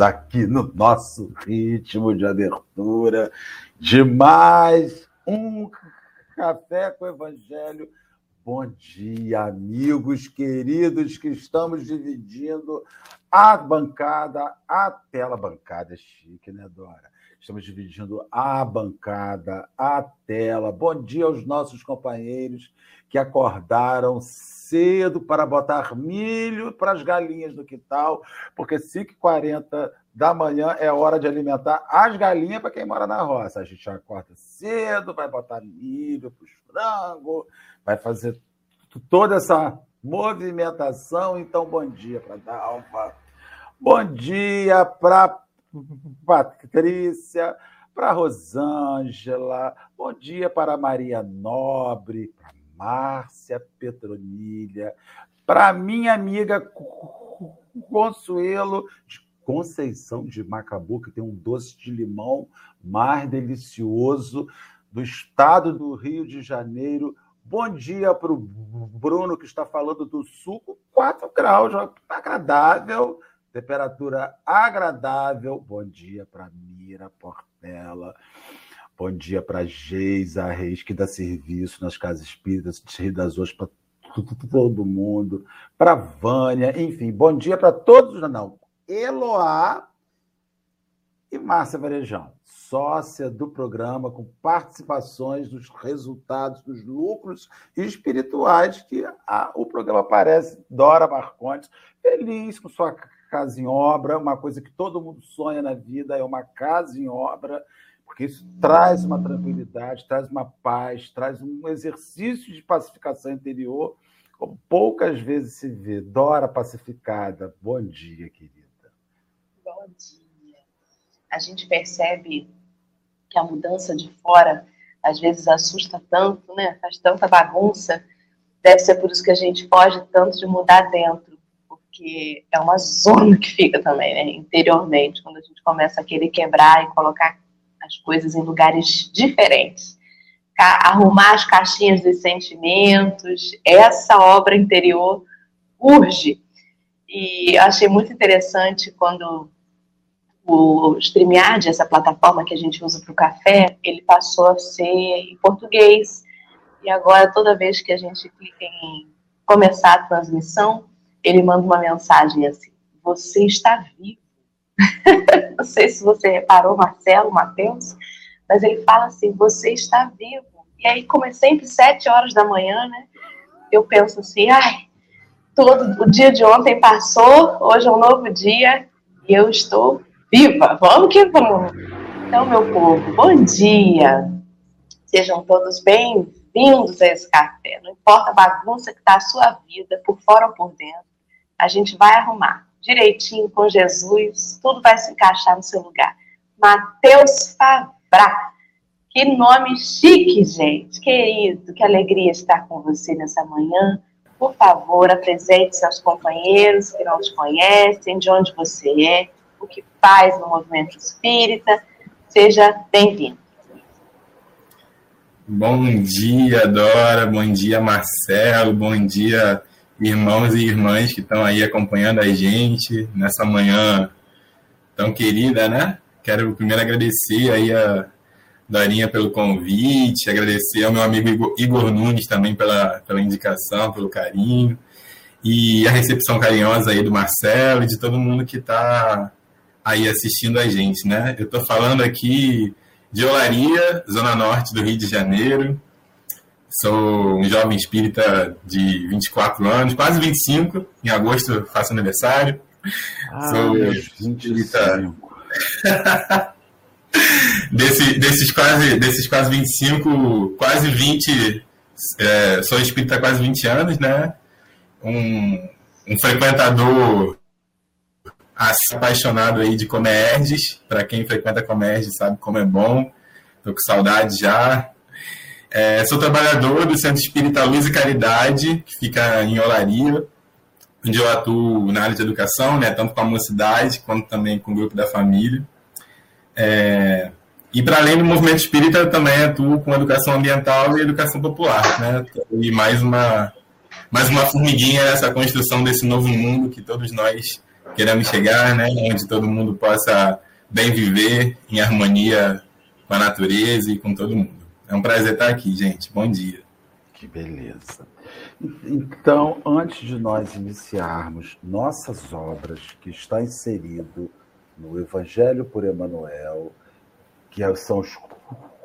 Aqui no nosso ritmo de abertura de mais um Café com Evangelho. Bom dia, amigos queridos, que estamos dividindo a bancada, a tela bancada é chique, né, Dora? Estamos dividindo a bancada, a tela. Bom dia aos nossos companheiros que acordaram cedo para botar milho para as galinhas do quintal, porque 5h40 da manhã é hora de alimentar as galinhas para quem mora na roça. A gente acorda cedo, vai botar milho para os frangos, vai fazer toda essa movimentação. Então, bom dia para Dalva. Bom dia para Patrícia, para Rosângela, bom dia para Maria Nobre, para Márcia Petronilha, para minha amiga Consuelo de Conceição de Macabu, que tem um doce de limão mais delicioso do estado do Rio de Janeiro. Bom dia para o Bruno, que está falando do suco, 4 graus, agradável temperatura agradável. Bom dia para Mira Portela. Bom dia para Geisa Reis, que dá serviço nas casas espíritas das Ostras para todo mundo. Para Vânia, enfim, bom dia para todos. Não, Eloá e Márcia Varejão, sócia do programa, com participações dos resultados, dos lucros espirituais que a, o programa aparece. Dora Marcontes, feliz com sua casa em obra, uma coisa que todo mundo sonha na vida é uma casa em obra, porque isso traz uma tranquilidade, traz uma paz, traz um exercício de pacificação interior, como poucas vezes se vê. Dora pacificada, bom dia, querida. Bom dia. A gente percebe que a mudança de fora às vezes assusta tanto, né? Faz tanta bagunça. Deve ser por isso que a gente foge tanto de mudar dentro porque é uma zona que fica também, né, interiormente, quando a gente começa a querer quebrar e colocar as coisas em lugares diferentes. Arrumar as caixinhas dos sentimentos, essa obra interior urge. E eu achei muito interessante quando o StreamYard, essa plataforma que a gente usa para o café, ele passou a ser em português. E agora, toda vez que a gente clica em começar a transmissão, ele manda uma mensagem assim: Você está vivo. Não sei se você reparou, Marcelo, Matheus, mas ele fala assim: Você está vivo. E aí, como é sempre sete horas da manhã, né? Eu penso assim: Ai, todo o dia de ontem passou, hoje é um novo dia e eu estou viva. Vamos que vamos. Então, meu povo, bom dia. Sejam todos bem-vindos a esse café. Não importa a bagunça que está a sua vida, por fora ou por dentro a gente vai arrumar direitinho com Jesus, tudo vai se encaixar no seu lugar. Mateus Favra. Que nome chique, gente. Querido, que alegria estar com você nessa manhã. Por favor, apresente seus companheiros que não te conhecem, de onde você é, o que faz no movimento espírita. Seja bem-vindo. Bom dia, Dora. Bom dia, Marcelo. Bom dia, irmãos e irmãs que estão aí acompanhando a gente nessa manhã tão querida, né? Quero primeiro agradecer aí a Dorinha pelo convite, agradecer ao meu amigo Igor, Nunes também pela, pela indicação, pelo carinho, e a recepção carinhosa aí do Marcelo e de todo mundo que está aí assistindo a gente, né? Eu estou falando aqui de Olaria, Zona Norte do Rio de Janeiro, Sou um jovem espírita de 24 anos, quase 25. Em agosto faço aniversário. Ah, Sou espírita. Desse, desses, quase, desses quase 25, quase 20. É, sou espírita há quase 20 anos, né? Um, um frequentador apaixonado aí de Comerges. Para quem frequenta Comerges sabe como é bom. Tô com saudade já. É, sou trabalhador do Centro Espírita Luz e Caridade, que fica em Olaria, onde eu atuo na área de educação, né, tanto com a mocidade quanto também com o grupo da família. É, e para além do movimento espírita, também atuo com educação ambiental e educação popular. Né? E mais uma, mais uma formiguinha nessa construção desse novo mundo que todos nós queremos chegar, né? Onde todo mundo possa bem viver em harmonia com a natureza e com todo mundo. É um prazer estar aqui, gente. Bom dia. Que beleza. Então, antes de nós iniciarmos nossas obras, que está inserido no Evangelho por Emanuel, que são os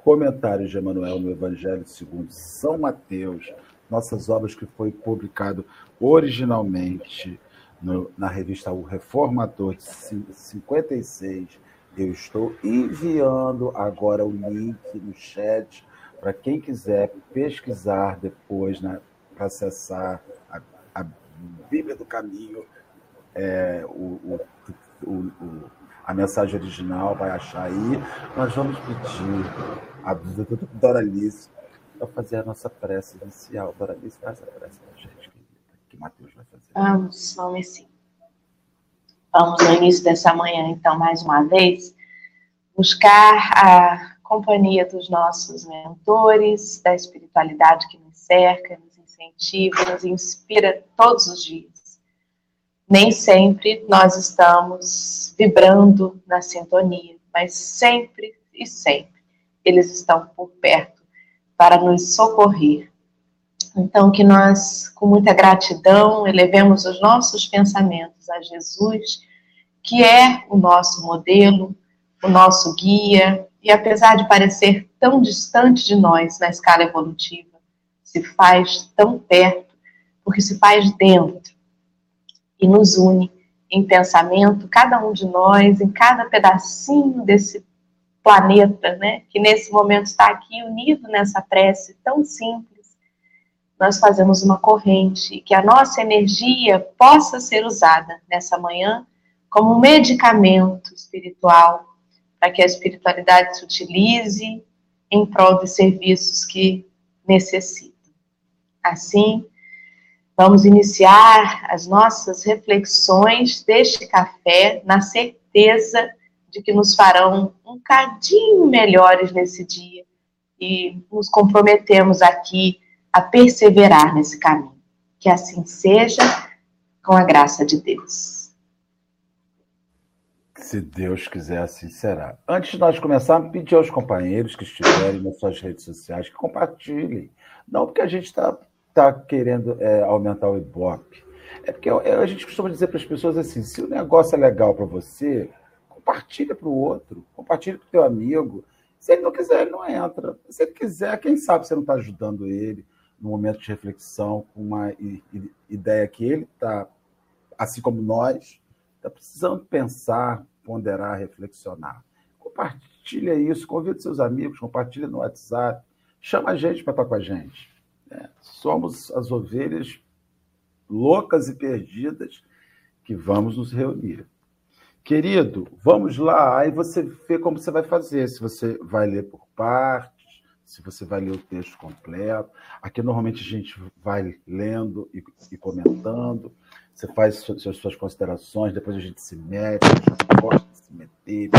comentários de Emanuel no Evangelho segundo São Mateus, nossas obras que foi publicado originalmente no, na revista O Reformador de 56. Eu estou enviando agora o link no chat para quem quiser pesquisar depois, né, para acessar a, a, Bíblia do Caminho, é, o, o, o, a mensagem original, vai achar aí. Nós vamos pedir a Doralice para fazer a nossa prece inicial. Doralice, faz a prece para a gente, que Mateus vai fazer. Vamos, vamos sim. Vamos, no início dessa manhã, então, mais uma vez, buscar a companhia dos nossos mentores, da espiritualidade que nos cerca, nos incentiva, nos inspira todos os dias. Nem sempre nós estamos vibrando na sintonia, mas sempre e sempre eles estão por perto para nos socorrer. Então, que nós, com muita gratidão, elevemos os nossos pensamentos a Jesus, que é o nosso modelo, o nosso guia, e apesar de parecer tão distante de nós na escala evolutiva, se faz tão perto, porque se faz dentro e nos une em pensamento, cada um de nós, em cada pedacinho desse planeta, né, que nesse momento está aqui unido nessa prece tão simples, nós fazemos uma corrente que a nossa energia possa ser usada nessa manhã como um medicamento espiritual para que a espiritualidade se utilize em prol de serviços que necessitam. Assim, vamos iniciar as nossas reflexões deste café na certeza de que nos farão um cadinho melhores nesse dia e nos comprometemos aqui a perseverar nesse caminho. Que assim seja, com a graça de Deus. Se Deus quiser, assim será. Antes de nós começarmos, pedir aos companheiros que estiverem nas suas redes sociais que compartilhem. Não porque a gente está tá querendo é, aumentar o Ibope. É porque a gente costuma dizer para as pessoas assim: se o negócio é legal para você, compartilha para o outro, compartilha para o teu amigo. Se ele não quiser, ele não entra. Se ele quiser, quem sabe você não está ajudando ele no momento de reflexão, com uma ideia que ele está, assim como nós, está precisando pensar, ponderar, reflexionar. Compartilha isso, convida seus amigos, compartilha no WhatsApp, chama a gente para estar com a gente. É, somos as ovelhas loucas e perdidas que vamos nos reunir. Querido, vamos lá. Aí você vê como você vai fazer. Se você vai ler por partes, se você vai ler o texto completo. Aqui normalmente a gente vai lendo e, e comentando. Você faz suas, suas considerações, depois a gente se mete, a gente gosta de se meter,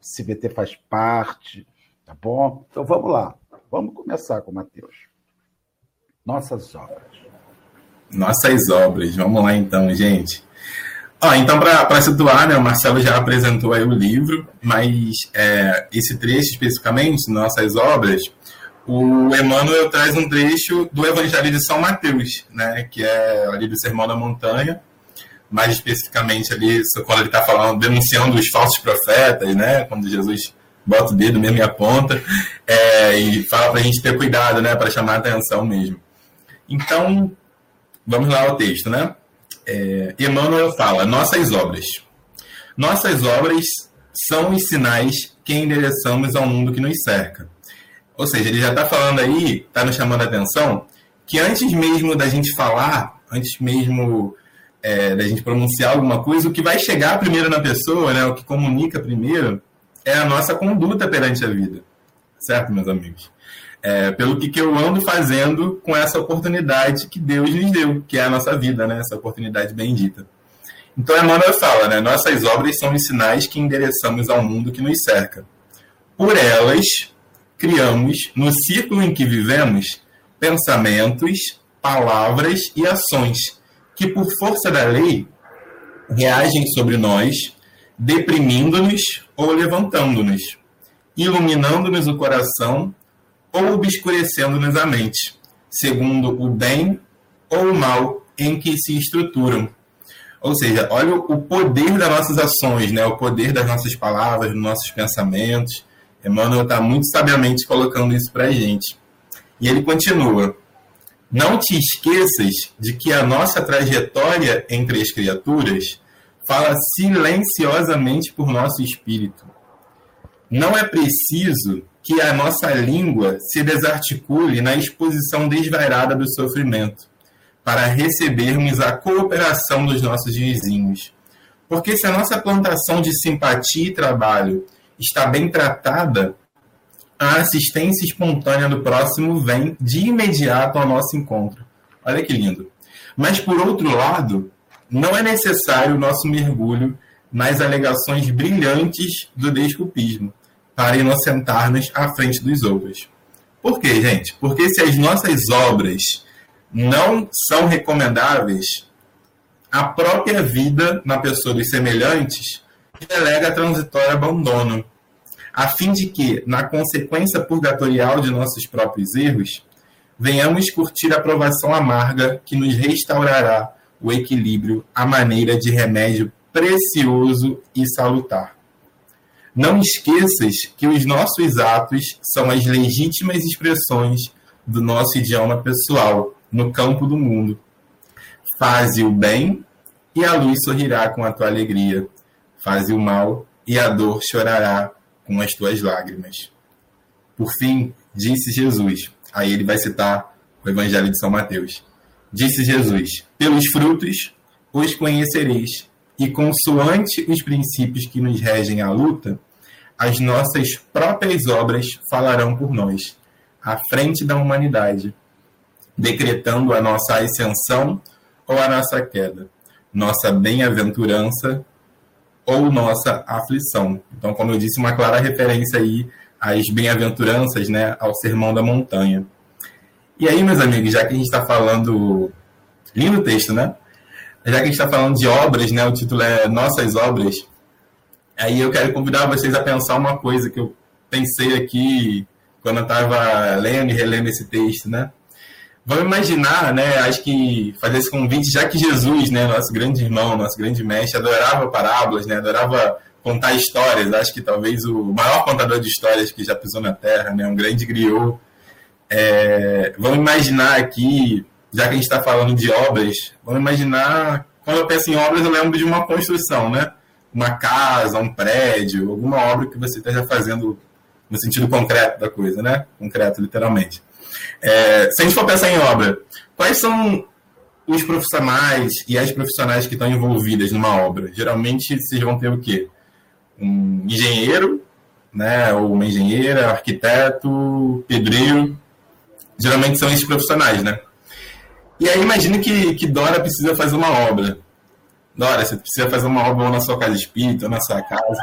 se meter faz parte, tá bom? Então vamos lá, vamos começar com o Mateus. Nossas obras. Nossas obras, vamos lá então, gente. Ah, então, para situar, né, o Marcelo já apresentou aí o livro, mas é, esse trecho especificamente, Nossas Obras, o Emmanuel traz um trecho do Evangelho de São Mateus, né, que é ali do Sermão da Montanha, mais especificamente ali quando ele está falando, denunciando os falsos profetas, né, quando Jesus bota o dedo mesmo e aponta, é, e fala para a gente ter cuidado, né, para chamar a atenção mesmo. Então, vamos lá ao texto, né? É, Emmanuel fala: nossas obras. Nossas obras são os sinais que endereçamos ao mundo que nos cerca ou seja, ele já está falando aí, está nos chamando a atenção, que antes mesmo da gente falar, antes mesmo é, da gente pronunciar alguma coisa, o que vai chegar primeiro na pessoa, né, o que comunica primeiro, é a nossa conduta perante a vida. Certo, meus amigos? É, pelo que, que eu ando fazendo com essa oportunidade que Deus nos deu, que é a nossa vida, né, essa oportunidade bendita. Então, Emmanuel fala, né, nossas obras são os sinais que endereçamos ao mundo que nos cerca. Por elas, criamos, no círculo em que vivemos, pensamentos, palavras e ações que, por força da lei, reagem sobre nós, deprimindo-nos ou levantando-nos, iluminando-nos o coração ou obscurecendo-nos a mente, segundo o bem ou o mal em que se estruturam. Ou seja, olha o poder das nossas ações, né? o poder das nossas palavras, dos nossos pensamentos. Emmanuel está muito sabiamente colocando isso para a gente. E ele continua: Não te esqueças de que a nossa trajetória entre as criaturas fala silenciosamente por nosso espírito. Não é preciso que a nossa língua se desarticule na exposição desvairada do sofrimento, para recebermos a cooperação dos nossos vizinhos. Porque se a nossa plantação de simpatia e trabalho está bem tratada, a assistência espontânea do próximo vem de imediato ao nosso encontro. Olha que lindo. Mas, por outro lado, não é necessário o nosso mergulho nas alegações brilhantes do desculpismo para inocentar-nos à frente dos outros. Por quê, gente? Porque se as nossas obras não são recomendáveis, a própria vida na pessoa dos semelhantes delega transitório abandono, a fim de que, na consequência purgatorial de nossos próprios erros, venhamos curtir a aprovação amarga que nos restaurará o equilíbrio à maneira de remédio precioso e salutar. Não esqueças que os nossos atos são as legítimas expressões do nosso idioma pessoal no campo do mundo. Faze o bem e a luz sorrirá com a tua alegria. Faze o mal e a dor chorará com as tuas lágrimas. Por fim, disse Jesus. Aí ele vai citar o Evangelho de São Mateus. Disse Jesus: Pelos frutos os conhecereis, e consoante os princípios que nos regem a luta, as nossas próprias obras falarão por nós, à frente da humanidade, decretando a nossa ascensão ou a nossa queda, nossa bem-aventurança ou nossa aflição. Então, como eu disse, uma clara referência aí às bem-aventuranças, né, ao Sermão da Montanha. E aí, meus amigos, já que a gente está falando. Lindo texto, né? Já que a gente está falando de obras, né? O título é Nossas Obras. Aí eu quero convidar vocês a pensar uma coisa que eu pensei aqui quando eu estava lendo e relendo esse texto, né? Vamos imaginar, né? Acho que fazer esse convite, já que Jesus, né, nosso grande irmão, nosso grande mestre, adorava parábolas, né? Adorava contar histórias. Acho que talvez o maior contador de histórias que já pisou na Terra, né? Um grande griot. É, vamos imaginar aqui, já que a gente está falando de obras, vamos imaginar, quando eu penso em obras, eu lembro de uma construção, né? uma casa, um prédio, alguma obra que você esteja fazendo no sentido concreto da coisa, né? Concreto, literalmente. É, se a gente for pensar em obra, quais são os profissionais e as profissionais que estão envolvidas numa obra? Geralmente vocês vão ter o quê? Um engenheiro, né? Ou uma engenheira, arquiteto, pedreiro. Geralmente são esses profissionais, né? E aí imagine que, que Dora precisa fazer uma obra. Dora, você precisa fazer uma obra na sua casa espírita, ou na sua casa.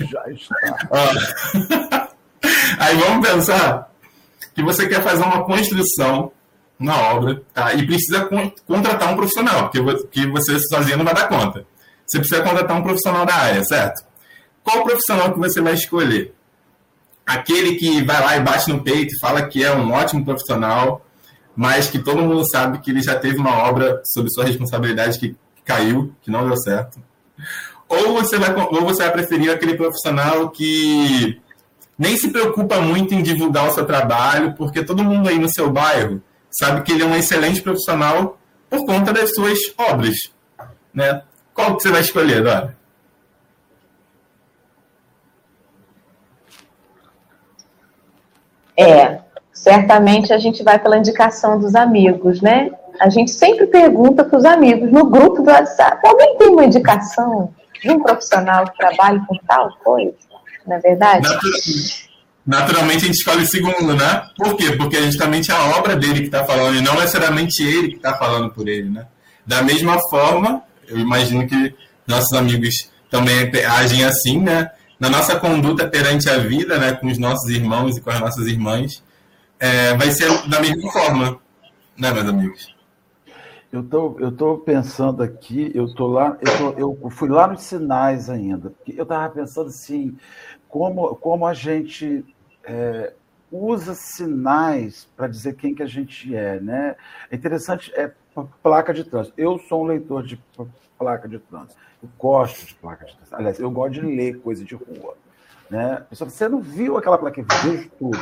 Já está. Aí vamos pensar que você quer fazer uma construção na obra tá? e precisa contratar um profissional, porque você sozinho não vai dar conta. Você precisa contratar um profissional da área, certo? Qual profissional que você vai escolher? Aquele que vai lá e bate no peito e fala que é um ótimo profissional, mas que todo mundo sabe que ele já teve uma obra sob sua responsabilidade que caiu, que não deu certo. Ou você vai, ou você vai preferir aquele profissional que nem se preocupa muito em divulgar o seu trabalho, porque todo mundo aí no seu bairro sabe que ele é um excelente profissional por conta das suas obras. Né? Qual que você vai escolher, Dora? É, certamente a gente vai pela indicação dos amigos, né? a gente sempre pergunta para os amigos no grupo do WhatsApp: alguém tem uma indicação de um profissional que trabalhe com tal coisa? Não é verdade? Naturalmente a gente escolhe o segundo, né? Por quê? Porque é justamente a obra dele que está falando e não necessariamente ele que está falando por ele, né? Da mesma forma, eu imagino que nossos amigos também agem assim, né? Na nossa conduta perante a vida, né? Com os nossos irmãos e com as nossas irmãs, é, vai ser da mesma forma, né, meus amigos? Eu tô, eu tô pensando aqui, eu tô lá, eu, tô, eu fui lá nos sinais ainda, porque eu estava pensando assim, como, como a gente é, usa sinais para dizer quem que a gente é, né? É interessante, é placa de trânsito. Eu sou um leitor de placa de trânsito. Eu gosto de placa de trânsito. Aliás, eu gosto de ler coisa de rua. Né? Você não viu aquela plaquinha? Vejo tudo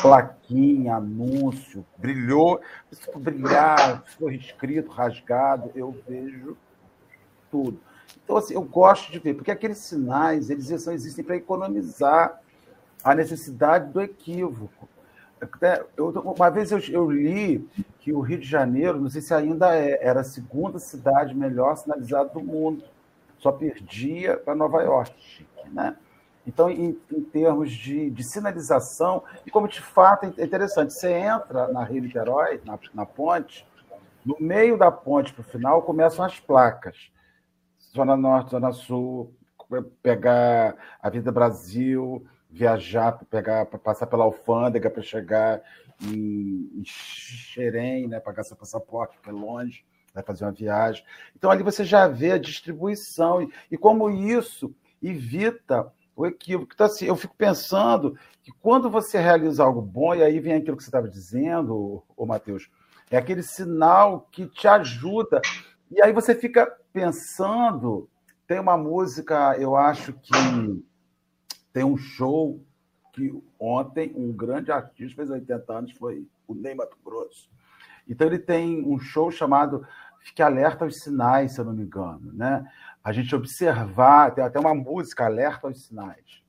plaquinha, anúncio, brilhou, se brilhar, foi escrito, rasgado, eu vejo tudo. Então, assim, eu gosto de ver, porque aqueles sinais, eles existem para economizar a necessidade do equívoco. Eu, uma vez eu, eu, li que o Rio de Janeiro, não sei se ainda é, era a segunda cidade melhor sinalizada do mundo, só perdia para Nova York, né? Então, em, em termos de, de, sinalização, e como de fato é interessante, você entra na Rio Niterói, na, na ponte, no meio da ponte para o final começam as placas. Zona Norte, Zona Sul, pegar a Vida Brasil, viajar, pegar, passar pela alfândega para chegar em, em Xerém, né, pagar seu passaporte, que é longe, vai fazer uma viagem. Então ali você já vê a distribuição e, e como isso evita o equívoco. Então, assim, eu fico pensando que quando você realiza algo bom, e aí vem aquilo que você estava dizendo, o Matheus, é aquele sinal que te ajuda. E aí você fica pensando. Tem uma música, eu acho que tem um show que ontem um grande artista fez 80 anos, foi o Ney Grosso. Então ele tem um show chamado Fique Alerta aos Sinais, se eu não me engano, né? a gente observar, tem até uma música, alerta aos sinais.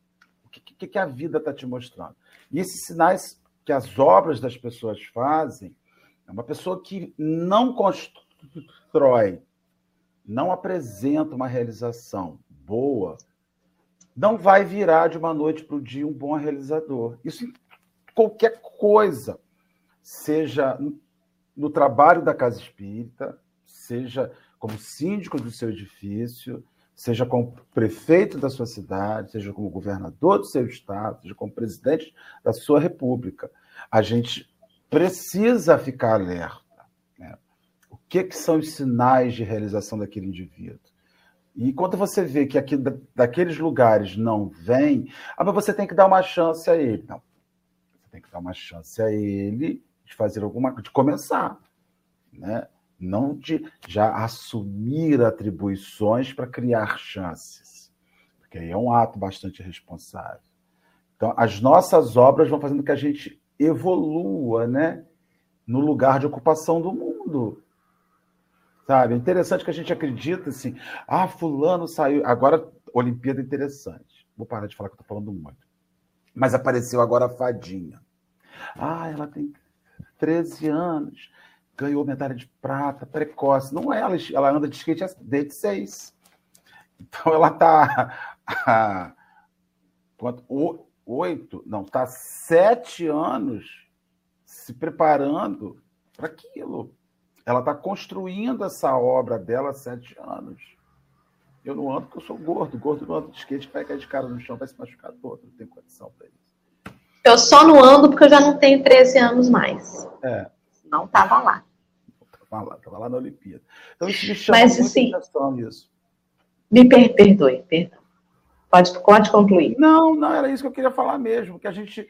O que, que, que a vida está te mostrando? E esses sinais que as obras das pessoas fazem, é uma pessoa que não constrói, não apresenta uma realização boa, não vai virar de uma noite para o dia um bom realizador. Isso em qualquer coisa, seja no trabalho da casa espírita, seja como síndico do seu edifício, seja como prefeito da sua cidade, seja como governador do seu estado, seja como presidente da sua república. A gente precisa ficar alerta. Que, que são os sinais de realização daquele indivíduo? E quando você vê que aqui, daqueles lugares não vem, ah, mas você tem que dar uma chance a ele. Não. Você tem que dar uma chance a ele de fazer alguma de começar. Né? não de já assumir atribuições para criar chances, porque aí é um ato bastante responsável. Então, as nossas obras vão fazendo que a gente evolua, né, no lugar de ocupação do mundo. Sabe? É interessante que a gente acredita assim, ah, fulano saiu, agora Olimpíada é interessante. Vou parar de falar que eu estou falando muito. Mas apareceu agora a fadinha. Ah, ela tem 13 anos ganhou medalha de prata, precoce. Não é, ela, ela anda de skate desde seis. Então ela está quanto, oito, não, está sete anos se preparando para aquilo. Ela está construindo essa obra dela há sete anos. Eu não ando porque eu sou gordo. Gordo não anda de skate, vai cair de cara no chão, vai se machucar todo. Não tem condição para isso. Eu só não ando porque eu já não tenho 13 anos mais. É não estava lá. Estava lá, estava lá na Olimpíada. Então isso me chama Mas, assim, atenção isso. Me per perdoe, perdão. Pode, pode concluir. Não, não, era isso que eu queria falar mesmo, que a gente.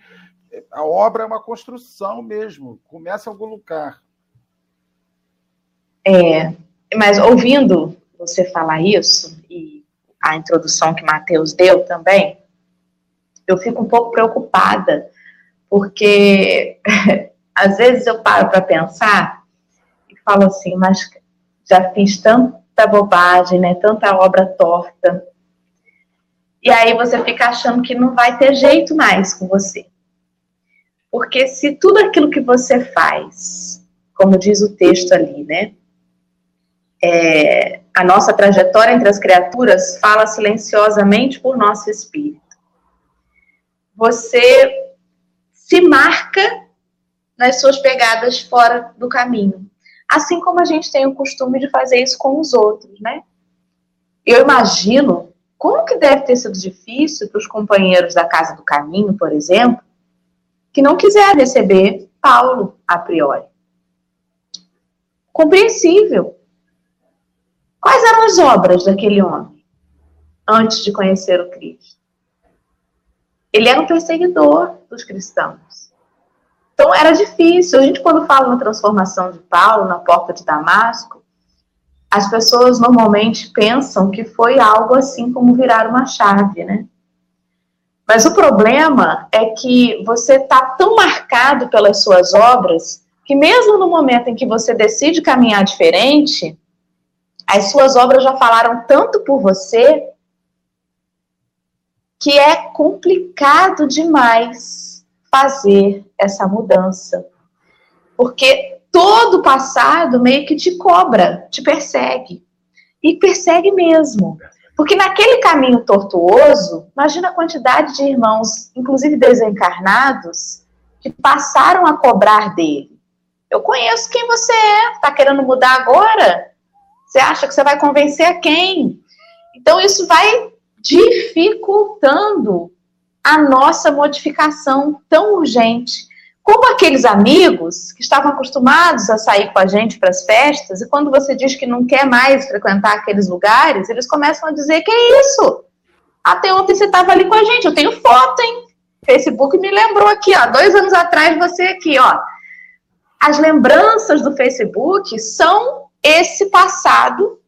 A obra é uma construção mesmo, começa em algum lugar. É, mas ouvindo você falar isso, e a introdução que Matheus deu também, eu fico um pouco preocupada, porque às vezes eu paro para pensar e falo assim, mas já fiz tanta bobagem, né? Tanta obra torta. E aí você fica achando que não vai ter jeito mais com você. Porque se tudo aquilo que você faz, como diz o texto ali, né? É, a nossa trajetória entre as criaturas fala silenciosamente por nosso espírito. Você se marca nas suas pegadas fora do caminho. Assim como a gente tem o costume de fazer isso com os outros, né? Eu imagino como que deve ter sido difícil para os companheiros da Casa do Caminho, por exemplo, que não quiseram receber Paulo a priori. compreensível. Quais eram as obras daquele homem antes de conhecer o Cristo? Ele era um perseguidor dos cristãos. Então era difícil. A gente, quando fala na transformação de Paulo, na porta de Damasco, as pessoas normalmente pensam que foi algo assim como virar uma chave, né? Mas o problema é que você está tão marcado pelas suas obras que mesmo no momento em que você decide caminhar diferente, as suas obras já falaram tanto por você que é complicado demais fazer essa mudança. Porque todo o passado meio que te cobra, te persegue. E persegue mesmo. Porque naquele caminho tortuoso, imagina a quantidade de irmãos, inclusive desencarnados, que passaram a cobrar dele. Eu conheço quem você é, está querendo mudar agora? Você acha que você vai convencer a quem? Então, isso vai dificultando a nossa modificação tão urgente. Como aqueles amigos que estavam acostumados a sair com a gente para as festas, e quando você diz que não quer mais frequentar aqueles lugares, eles começam a dizer: que é isso? Até ontem você estava ali com a gente, eu tenho foto, hein? Facebook me lembrou aqui, ó, dois anos atrás você aqui, ó. As lembranças do Facebook são esse passado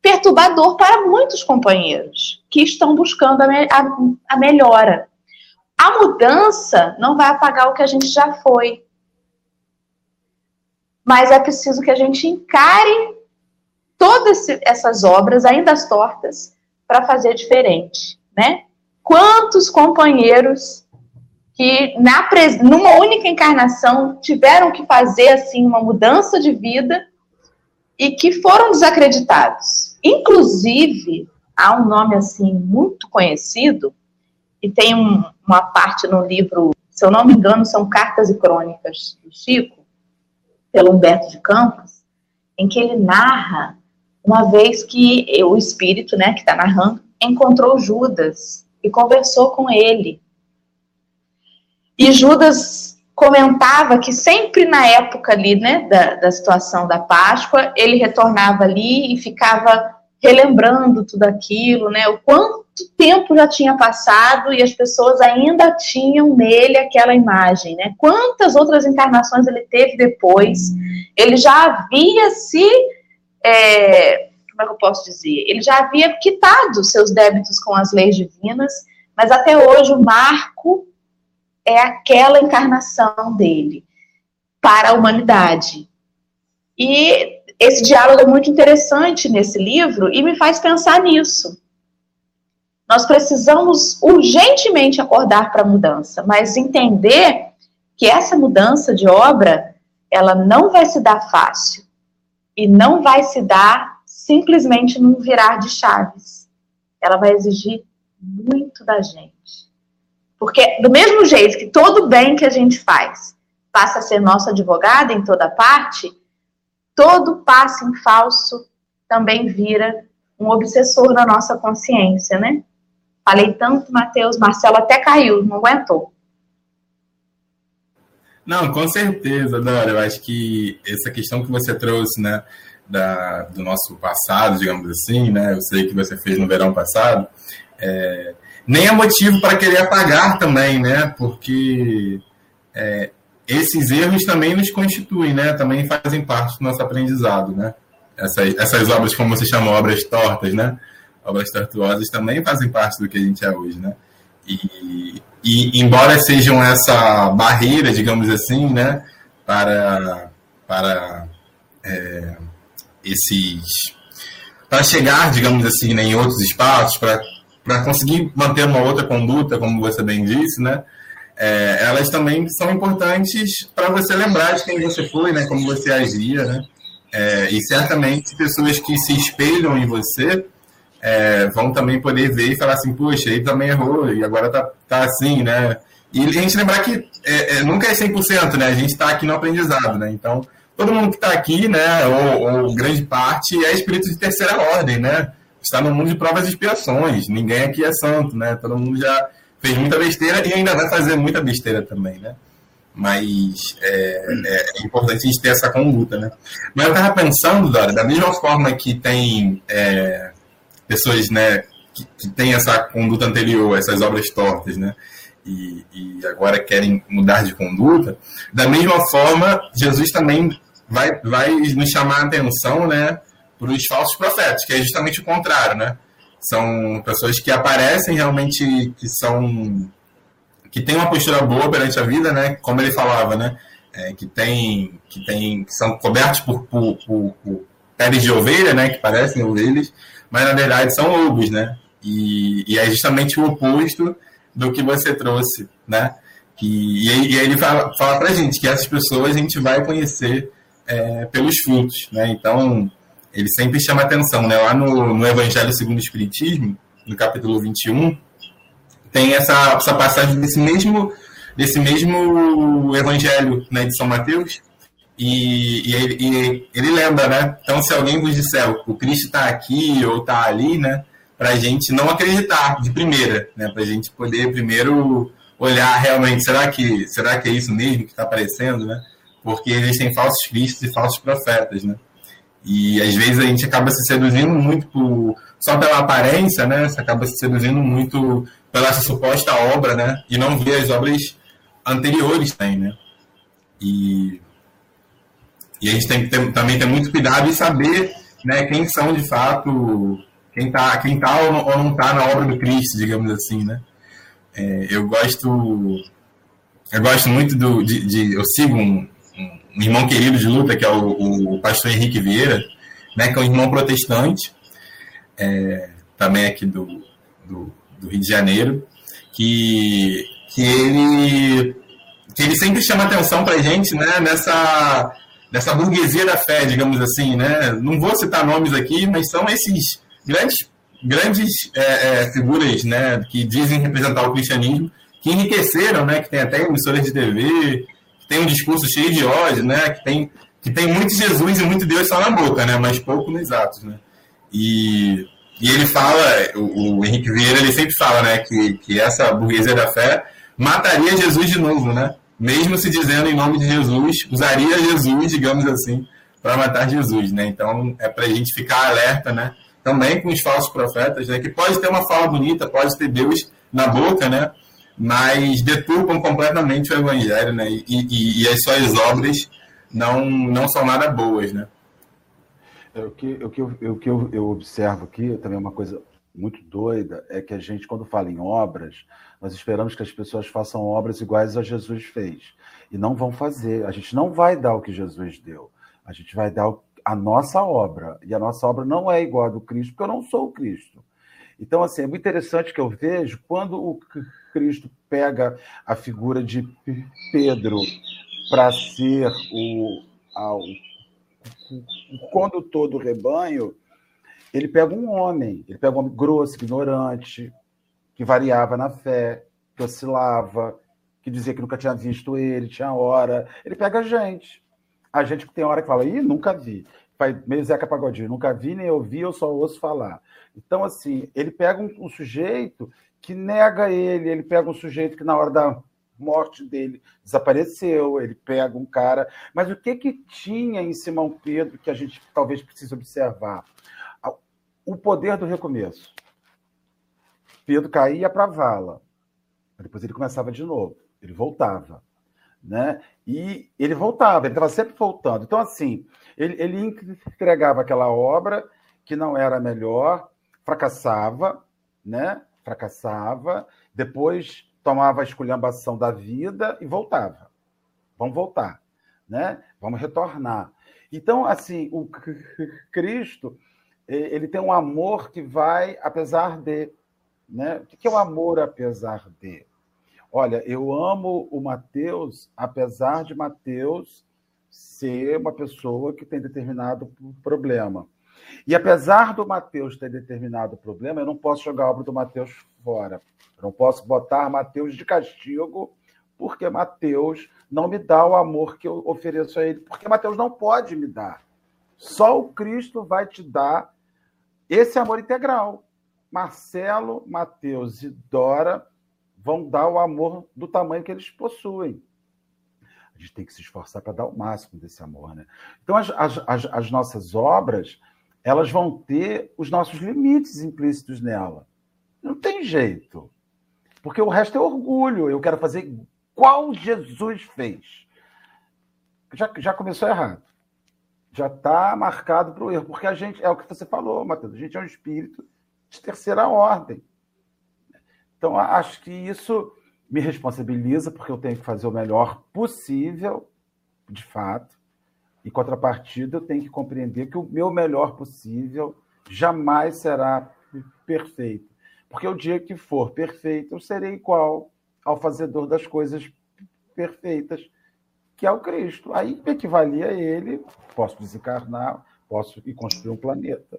perturbador para muitos companheiros que estão buscando a, me a, a melhora. A mudança não vai apagar o que a gente já foi. Mas é preciso que a gente encare todas essas obras, ainda as tortas, para fazer diferente, né? Quantos companheiros que na, numa única encarnação tiveram que fazer assim uma mudança de vida e que foram desacreditados. Inclusive, há um nome assim muito conhecido e tem um, uma parte no livro, se eu não me engano, são Cartas e Crônicas do Chico, pelo Humberto de Campos, em que ele narra uma vez que o espírito, né, que está narrando, encontrou Judas e conversou com ele. E Judas comentava que sempre na época ali, né, da, da situação da Páscoa, ele retornava ali e ficava relembrando tudo aquilo, né, o quanto tempo já tinha passado e as pessoas ainda tinham nele aquela imagem, né? Quantas outras encarnações ele teve depois? Ele já havia se. É, como é que eu posso dizer? Ele já havia quitado seus débitos com as leis divinas, mas até hoje o marco é aquela encarnação dele para a humanidade. E esse diálogo é muito interessante nesse livro e me faz pensar nisso nós precisamos urgentemente acordar para a mudança, mas entender que essa mudança de obra, ela não vai se dar fácil e não vai se dar simplesmente num virar de chaves. Ela vai exigir muito da gente. Porque do mesmo jeito que todo bem que a gente faz passa a ser nosso advogado em toda parte, todo passo em falso também vira um obsessor na nossa consciência, né? Falei tanto, Matheus, Marcelo até caiu, não aguentou. Não, com certeza, Dora. Eu acho que essa questão que você trouxe, né, da, do nosso passado, digamos assim, né, eu sei que você fez no verão passado, é, nem é motivo para querer apagar também, né, porque é, esses erros também nos constituem, né, também fazem parte do nosso aprendizado, né. Essas, essas obras, como você chamou, obras tortas, né, obras tortuosas também fazem parte do que a gente é hoje, né? E, e embora sejam essa barreira, digamos assim, né, para, para é, esses para chegar, digamos assim, né, em outros espaços, para, para conseguir manter uma outra conduta, como você bem disse, né, é, elas também são importantes para você lembrar de quem você foi, né, como você agia, né, é, e certamente pessoas que se espelham em você é, vão também poder ver e falar assim, puxa, ele também errou e agora tá, tá assim, né? E a gente lembrar que é, é, nunca é 100%, né? A gente está aqui no aprendizado, né? Então, todo mundo que está aqui, né, ou, ou, grande parte, é espírito de terceira ordem, né? Está no mundo de provas e expiações. Ninguém aqui é santo, né? Todo mundo já fez muita besteira e ainda vai fazer muita besteira também, né? Mas é, é, é, importante a gente ter essa conduta, né? Mas eu estava pensando, Dora, da mesma forma que tem é, pessoas, né, que, que têm essa conduta anterior, essas obras tortas, né? E, e, agora querem mudar de conduta, da mesma forma, Jesus também vai, vai nos chamar a atenção, né, para os falsos profetas, que é justamente o contrário, né? São pessoas que aparecem realmente que são que tem uma postura boa perante a vida, né? Como ele falava, né? É, que tem que tem que são cobertos por, por, por, por, peles de ovelha, né? Que parecem ovelhas, mas na verdade são lobos, né? E, e é justamente o oposto do que você trouxe, né? E, aí, e aí ele fala, fala pra gente que essas pessoas a gente vai conhecer é, pelos frutos, né? Então, ele sempre chama atenção, né? Lá no, no Evangelho segundo o Espiritismo, no capítulo 21, tem essa, essa passagem desse mesmo, desse mesmo evangelho né, de São Mateus, e, e, ele, e, ele, lembra, né? Então, se alguém vos disser o Cristo está aqui ou está ali, né? Para a gente não acreditar de primeira, né? Para a gente poder primeiro olhar realmente, será que, será que é isso mesmo que está aparecendo, né? Porque existem falsos cristos e falsos profetas, né? E às vezes a gente acaba se seduzindo muito por, só pela aparência, né? Você acaba se seduzindo muito pela suposta obra, né? E não ver as obras anteriores também, né? E, e a gente tem que ter, também ter muito cuidado e saber né, quem são de fato, quem tá, quem tá ou não, não tá na obra do Cristo, digamos assim, né? É, eu gosto eu gosto muito do, de, de eu sigo um, um, irmão querido de luta que é o, o pastor Henrique Vieira, né, que é um irmão protestante, é, também aqui do, do do Rio de Janeiro, que, que, ele, que ele sempre chama atenção para a gente né, nessa, nessa burguesia da fé, digamos assim. Né? Não vou citar nomes aqui, mas são esses grandes, grandes é, é, figuras né, que dizem representar o cristianismo, que enriqueceram, né, que tem até emissoras de TV, que tem um discurso cheio de ódio, né, que tem, que tem muito Jesus e muito Deus só na boca, né, mas pouco nos atos. Né? E e ele fala, o, o, Henrique Vieira, ele sempre fala, né, que, que essa burguesia da fé mataria Jesus de novo, né? Mesmo se dizendo em nome de Jesus, usaria Jesus, digamos assim, para matar Jesus, né? Então é para a gente ficar alerta, né? Também com os falsos profetas, né? Que pode ter uma fala bonita, pode ter Deus na boca, né? Mas deturpam completamente o evangelho, né? E, e, e as suas obras não, não são nada boas, né? É, o que, o que, eu, o que eu, eu observo aqui, também é uma coisa muito doida, é que a gente, quando fala em obras, nós esperamos que as pessoas façam obras iguais a Jesus fez. E não vão fazer. A gente não vai dar o que Jesus deu. A gente vai dar a nossa obra. E a nossa obra não é igual a do Cristo, porque eu não sou o Cristo. Então, assim, é muito interessante que eu vejo quando o Cristo pega a figura de Pedro para ser o, o o condutor do rebanho, ele pega um homem, ele pega um homem grosso, ignorante, que variava na fé, que oscilava, que dizia que nunca tinha visto ele, tinha hora. Ele pega a gente. A gente que tem hora que fala, ih, nunca vi. Faz meio Zeca Pagodinho, nunca vi nem ouvi, eu só ouço falar. Então, assim, ele pega um, um sujeito que nega ele, ele pega um sujeito que na hora da morte dele desapareceu, ele pega um cara. Mas o que, que tinha em Simão Pedro que a gente talvez precise observar? O poder do recomeço. Pedro caía para a vala, depois ele começava de novo, ele voltava. Né? E ele voltava, ele estava sempre voltando. Então, assim, ele, ele entregava aquela obra que não era melhor, fracassava, né? Fracassava, depois tomava a esculhambação da vida e voltava. Vamos voltar, né? Vamos retornar. Então, assim, o Cristo, ele tem um amor que vai apesar de, né? O que é o amor apesar de? Olha, eu amo o Mateus, apesar de Mateus ser uma pessoa que tem determinado problema. E apesar do Mateus ter determinado problema, eu não posso jogar a obra do Mateus fora. Eu não posso botar Mateus de castigo, porque Mateus não me dá o amor que eu ofereço a ele, porque Mateus não pode me dar. Só o Cristo vai te dar esse amor integral. Marcelo, Mateus e Dora vão dar o amor do tamanho que eles possuem. A gente tem que se esforçar para dar o máximo desse amor, né? Então, as, as, as nossas obras, elas vão ter os nossos limites implícitos nela. Não tem jeito. Porque o resto é orgulho. Eu quero fazer qual Jesus fez. Já, já começou errado. Já está marcado para o erro. Porque a gente, é o que você falou, Matheus, a gente é um espírito de terceira ordem. Então, acho que isso me responsabiliza, porque eu tenho que fazer o melhor possível, de fato. Em contrapartida, eu tenho que compreender que o meu melhor possível jamais será perfeito. Porque o dia que for perfeito, eu serei igual ao fazedor das coisas perfeitas, que é o Cristo. Aí equivalia a ele, posso desencarnar, posso ir construir um planeta.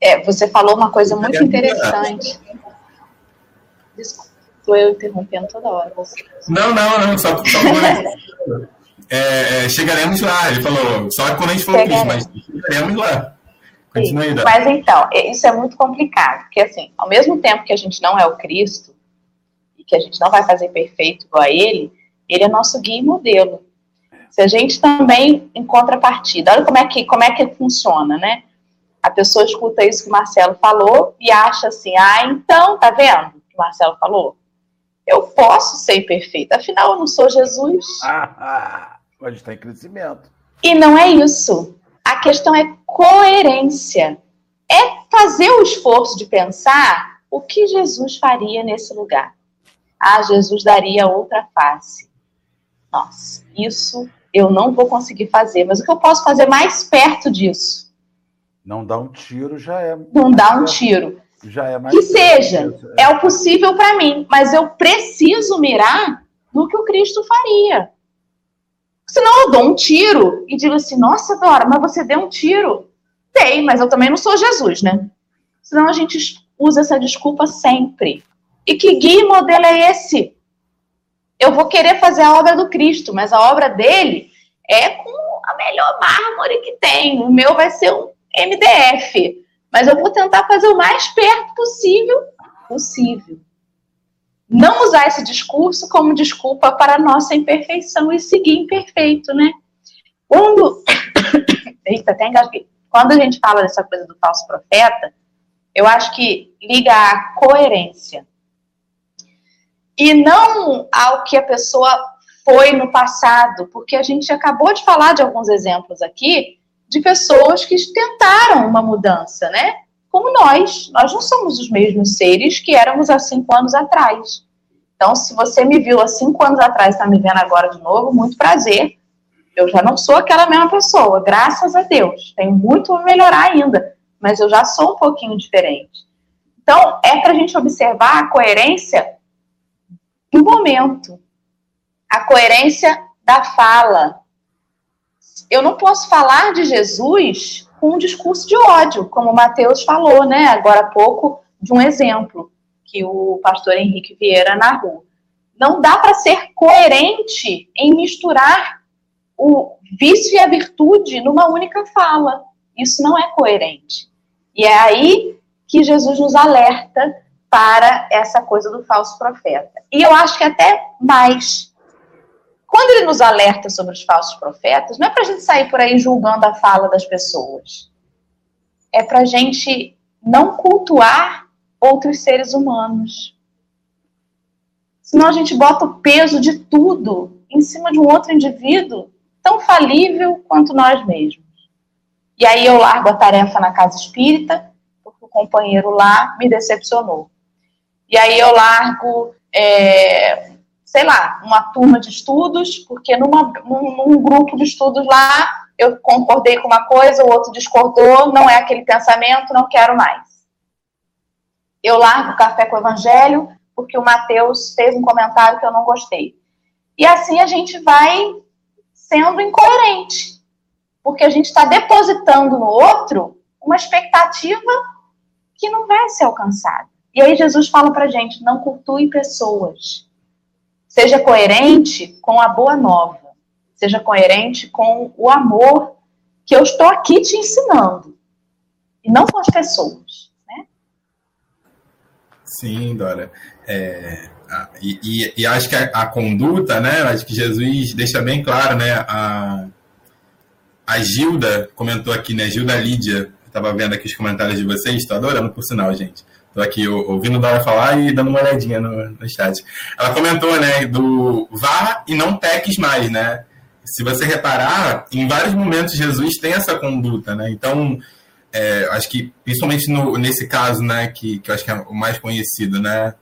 É, você falou uma coisa muito interessante. Desculpa, estou eu interrompendo toda hora. Você. Não, não, não, só, só é, é, chegaremos lá. Ele falou, só quando a gente falou Cristo, mas chegaremos lá. Continue, Mas então, isso é muito complicado, porque assim, ao mesmo tempo que a gente não é o Cristo, e que a gente não vai fazer perfeito igual a ele, ele é nosso guia e modelo. Se a gente também, em contrapartida, olha como é que, como é que funciona, né? A pessoa escuta isso que o Marcelo falou e acha assim, ah, então, tá vendo o que o Marcelo falou? Eu posso ser perfeita, afinal eu não sou Jesus. Ah, ah, a gente está em crescimento. E não é isso. A questão é coerência. É fazer o esforço de pensar o que Jesus faria nesse lugar. Ah, Jesus daria outra face. Nossa, isso eu não vou conseguir fazer, mas o que eu posso fazer mais perto disso? Não dá um tiro já é. Não dá um tiro. Já é mais. Que seja, é. é o possível para mim, mas eu preciso mirar no que o Cristo faria. Senão eu dou um tiro e digo assim: nossa, Dora, mas você deu um tiro. Dei, mas eu também não sou Jesus, né? Senão a gente usa essa desculpa sempre. E que guia e modelo é esse? Eu vou querer fazer a obra do Cristo, mas a obra dele é com a melhor mármore que tem. O meu vai ser um MDF, mas eu vou tentar fazer o mais perto possível, possível. Não usar esse discurso como desculpa para a nossa imperfeição e seguir imperfeito, né? Quando. Eita, até. Quando a gente fala dessa coisa do falso profeta, eu acho que liga à coerência. E não ao que a pessoa foi no passado, porque a gente acabou de falar de alguns exemplos aqui de pessoas que tentaram uma mudança, né? Como nós. Nós não somos os mesmos seres que éramos há cinco anos atrás. Então, se você me viu há cinco anos atrás está me vendo agora de novo, muito prazer. Eu já não sou aquela mesma pessoa, graças a Deus. Tenho muito a melhorar ainda, mas eu já sou um pouquinho diferente. Então, é para a gente observar a coerência do momento, a coerência da fala, eu não posso falar de Jesus com um discurso de ódio, como o Mateus falou, né, agora há pouco, de um exemplo que o pastor Henrique Vieira narrou. Não dá para ser coerente em misturar o vício e a virtude numa única fala. Isso não é coerente. E é aí que Jesus nos alerta para essa coisa do falso profeta. E eu acho que até mais quando ele nos alerta sobre os falsos profetas, não é para a gente sair por aí julgando a fala das pessoas. É para a gente não cultuar outros seres humanos. Senão a gente bota o peso de tudo em cima de um outro indivíduo tão falível quanto nós mesmos. E aí eu largo a tarefa na casa espírita, porque o companheiro lá me decepcionou. E aí eu largo é, sei lá, uma turma de estudos, porque numa, num, num, grupo de estudos lá eu concordei com uma coisa, o outro discordou, não é aquele pensamento, não quero mais. Eu largo o café com o evangelho porque o Mateus fez um comentário que eu não gostei. E assim a gente vai sendo incoerente, porque a gente está depositando no outro uma expectativa que não vai ser alcançada. E aí Jesus fala para gente: não cultue pessoas Seja coerente com a boa nova. Seja coerente com o amor que eu estou aqui te ensinando. E não com as pessoas. Né? Sim, Dora. É, e, e, e, acho que a, a, conduta, né? Acho que Jesus deixa bem claro, né? A, a Gilda comentou aqui, né? Gilda Lídia, estava vendo aqui os comentários de vocês, estou adorando por sinal, gente. Estou aqui ouvindo Dora falar e dando uma olhadinha no, no chat. Ela comentou, né, do vá e não peques mais, né? Se você reparar, em vários momentos Jesus tem essa conduta, né? Então, é, acho que principalmente no, nesse caso, né, que, que eu acho que é o mais conhecido, né,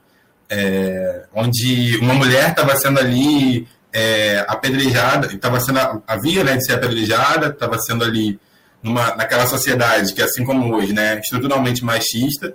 é, onde uma mulher estava sendo ali é, apedrejada, estava sendo havia né, de ser apedrejada, estava sendo ali numa, naquela sociedade que assim como hoje, né, estruturalmente machista,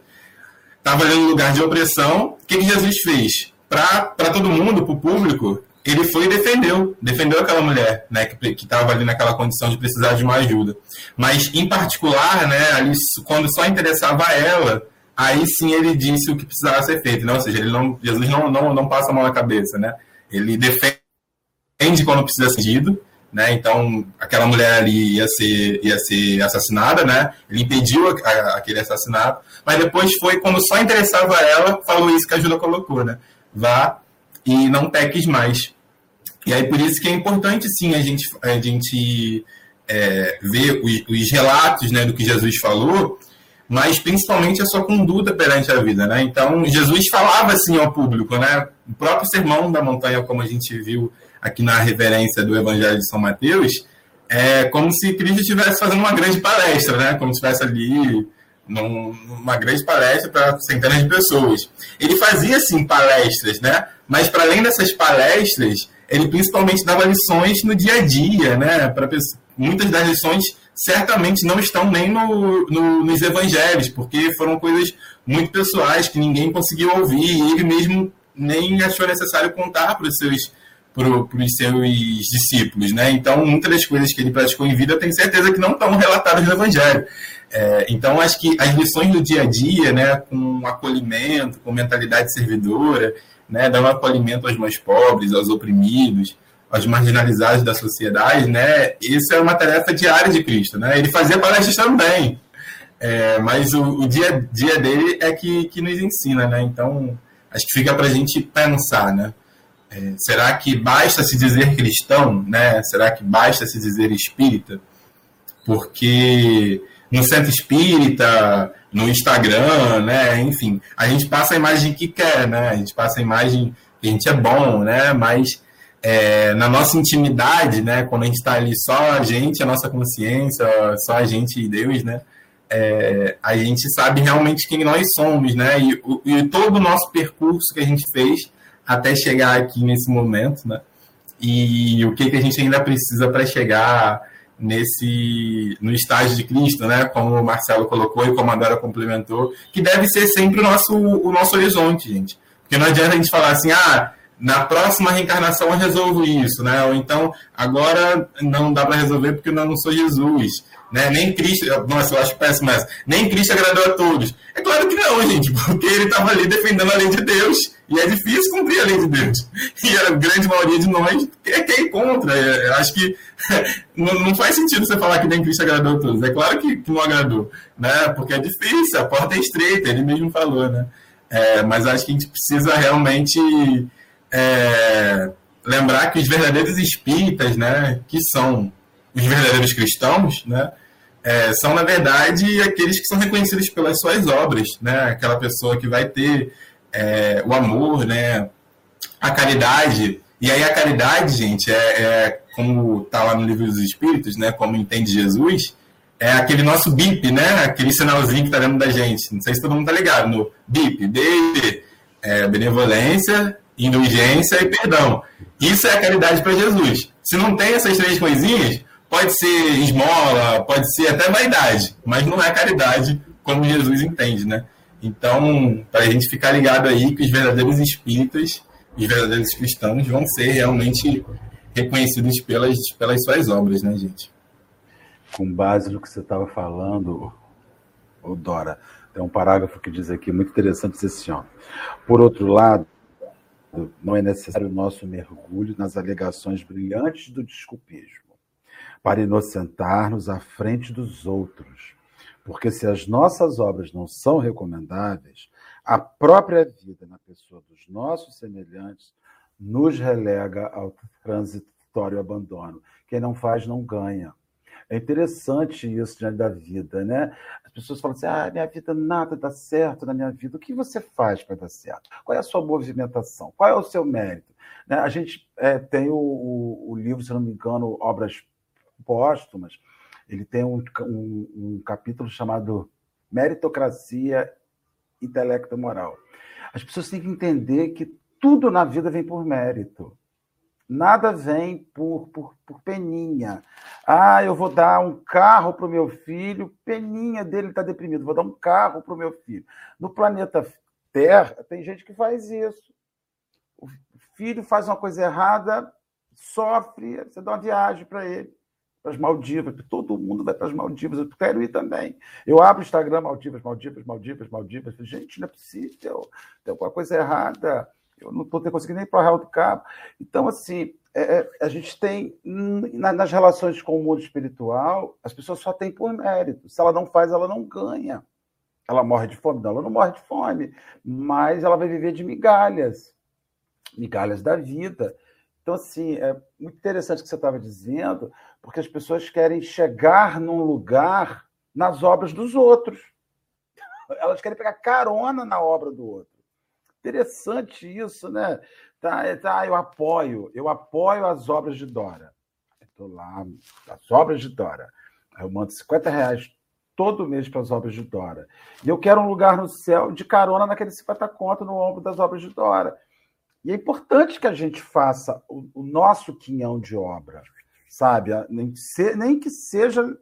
estava ali no lugar de opressão. O que, que Jesus fez? Para todo mundo, para o público, ele foi e defendeu, defendeu aquela mulher, né, que estava ali naquela condição de precisar de uma ajuda. Mas, em particular, né, ali, quando só interessava a ela, aí sim ele disse o que precisava ser feito, né? ou seja, ele não, Jesus não, não, não passa a mão na cabeça, né? Ele defende quando precisa ser sentido, né? Então, aquela mulher ali ia ser, ia ser assassinada, né? Ele impediu a, a, aquele assassinato, mas depois foi quando só interessava ela, falou isso que a Júlia colocou, né? Vá e não peques mais. E aí por isso que é importante sim a gente, a gente é, ver os, os, relatos né, do que Jesus falou, mas principalmente a sua conduta perante a vida. Né? Então Jesus falava assim ao público, né? o próprio sermão da montanha, como a gente viu aqui na reverência do Evangelho de São Mateus, é como se Cristo estivesse fazendo uma grande palestra, né? como se estivesse ali numa grande palestra para centenas de pessoas. Ele fazia, assim, palestras, né? Mas, para além dessas palestras, ele principalmente dava lições no dia a dia, né? Para muitas das lições certamente não estão nem no, no, nos evangelhos, porque foram coisas muito pessoais que ninguém conseguiu ouvir e ele mesmo nem achou necessário contar para os seus para os seus discípulos, né? Então, muitas das coisas que ele praticou em vida, eu tenho certeza que não estão relatadas no Evangelho. É, então, acho que as lições do dia a dia, né, com acolhimento, com mentalidade servidora, né, dando acolhimento aos mais pobres, aos oprimidos, aos marginalizados da sociedade, né, isso é uma tarefa diária de Cristo, né? Ele fazia palestras também, é, mas o, o, dia a dia dele é que, que nos ensina, né? Então, acho que fica para a gente pensar, né? É, será que basta se dizer cristão, né? Será que basta se dizer espírita? Porque no centro espírita, no Instagram, né? Enfim, a gente passa a imagem que quer, né? A gente passa a imagem que a gente é bom, né? Mas é, na nossa intimidade, né? Quando a gente está ali só a gente, a nossa consciência, só a gente e Deus, né? É, a gente sabe realmente quem nós somos, né? E, e todo o nosso percurso que a gente fez até chegar aqui nesse momento, né? E o que, que a gente ainda precisa para chegar nesse no estágio de Cristo, né? Como o Marcelo colocou e como a Dora complementou, que deve ser sempre o nosso, o nosso horizonte, gente. Porque não adianta a gente falar assim, ah, na próxima reencarnação eu resolvo isso, né? Ou então, agora não dá para resolver porque eu não sou Jesus. Né? Nem Cristo, nossa, eu acho péssimo essa. Nem Cristo agradou a todos. É claro que não, gente, porque ele estava ali defendendo a lei de Deus e é difícil cumprir a lei de Deus. E a grande maioria de nós é quem contra. É, eu acho que não, faz sentido você falar que nem Cristo agradou a todos. É claro que, que não agradou, né? Porque é difícil, a porta é estreita, ele mesmo falou, né? É, mas acho que a gente precisa realmente é, lembrar que os verdadeiros espíritas, né, que são os verdadeiros cristãos, né, é, são, na verdade, aqueles que são reconhecidos pelas suas obras, né? Aquela pessoa que vai ter é, o amor, né? A caridade. E aí a caridade, gente, é, é como está lá no livro dos Espíritos, né? Como entende Jesus, é aquele nosso BIP, né? Aquele sinalzinho que está dentro da gente. Não sei se todo mundo tá ligado no BIP, de é, benevolência, indulgência e perdão. Isso é a caridade para Jesus. Se não tem essas três coisinhas, pode ser esmola, pode ser até vaidade, mas não é caridade como Jesus entende, né? Então, para a gente ficar ligado aí que os verdadeiros espíritas, os verdadeiros cristãos vão ser realmente reconhecidos pelas, pelas suas obras, né, gente? Com base no que você estava falando, Dora, tem um parágrafo que diz aqui, muito interessante, diz assim. Por outro lado, não é necessário o nosso mergulho nas alegações brilhantes do desculpismo para inocentar-nos à frente dos outros. Porque se as nossas obras não são recomendáveis, A própria vida na pessoa dos nossos semelhantes nos relega ao transitório abandono. Quem não faz, não ganha. É interessante isso diante da vida, né? As pessoas falam assim: ah, minha vida nada dá certo na minha vida. O que você faz para dar certo? Qual é a sua movimentação? Qual é o seu mérito? Né? A gente é, tem o, o, o, livro, se não me engano, Obras Póstumas, ele tem um, um, um capítulo chamado Meritocracia, Intelecto Moral. As pessoas têm que entender que tudo na vida vem por mérito. Nada vem por, por, por peninha. Ah, eu vou dar um carro para o meu filho, peninha dele está deprimido, vou dar um carro para o meu filho. No planeta Terra, tem gente que faz isso. O filho faz uma coisa errada, sofre, você dá uma viagem para ele, para as Maldivas, todo mundo vai para as Maldivas, eu quero ir também. Eu abro o Instagram, Maldivas, Maldivas, Maldivas, Maldivas, gente, não é possível, tem alguma coisa errada eu não estou conseguindo nem para o do Cabo. Então, assim, é, é, a gente tem, na, nas relações com o mundo espiritual, as pessoas só têm por mérito. Se ela não faz, ela não ganha. Ela morre de fome? Não, ela não morre de fome, mas ela vai viver de migalhas migalhas da vida. Então, assim, é muito interessante o que você estava dizendo, porque as pessoas querem chegar num lugar nas obras dos outros. Elas querem pegar carona na obra do outro. Interessante isso, né? Tá, é, tá, eu apoio, eu apoio as obras de Dora. Estou lá, as obras de Dora. Eu mando 50 reais todo mês para as obras de Dora. E eu quero um lugar no céu de carona naquele 50 conto no ombro das obras de Dora. E é importante que a gente faça o, o nosso quinhão de obra, sabe? Nem, se, nem que seja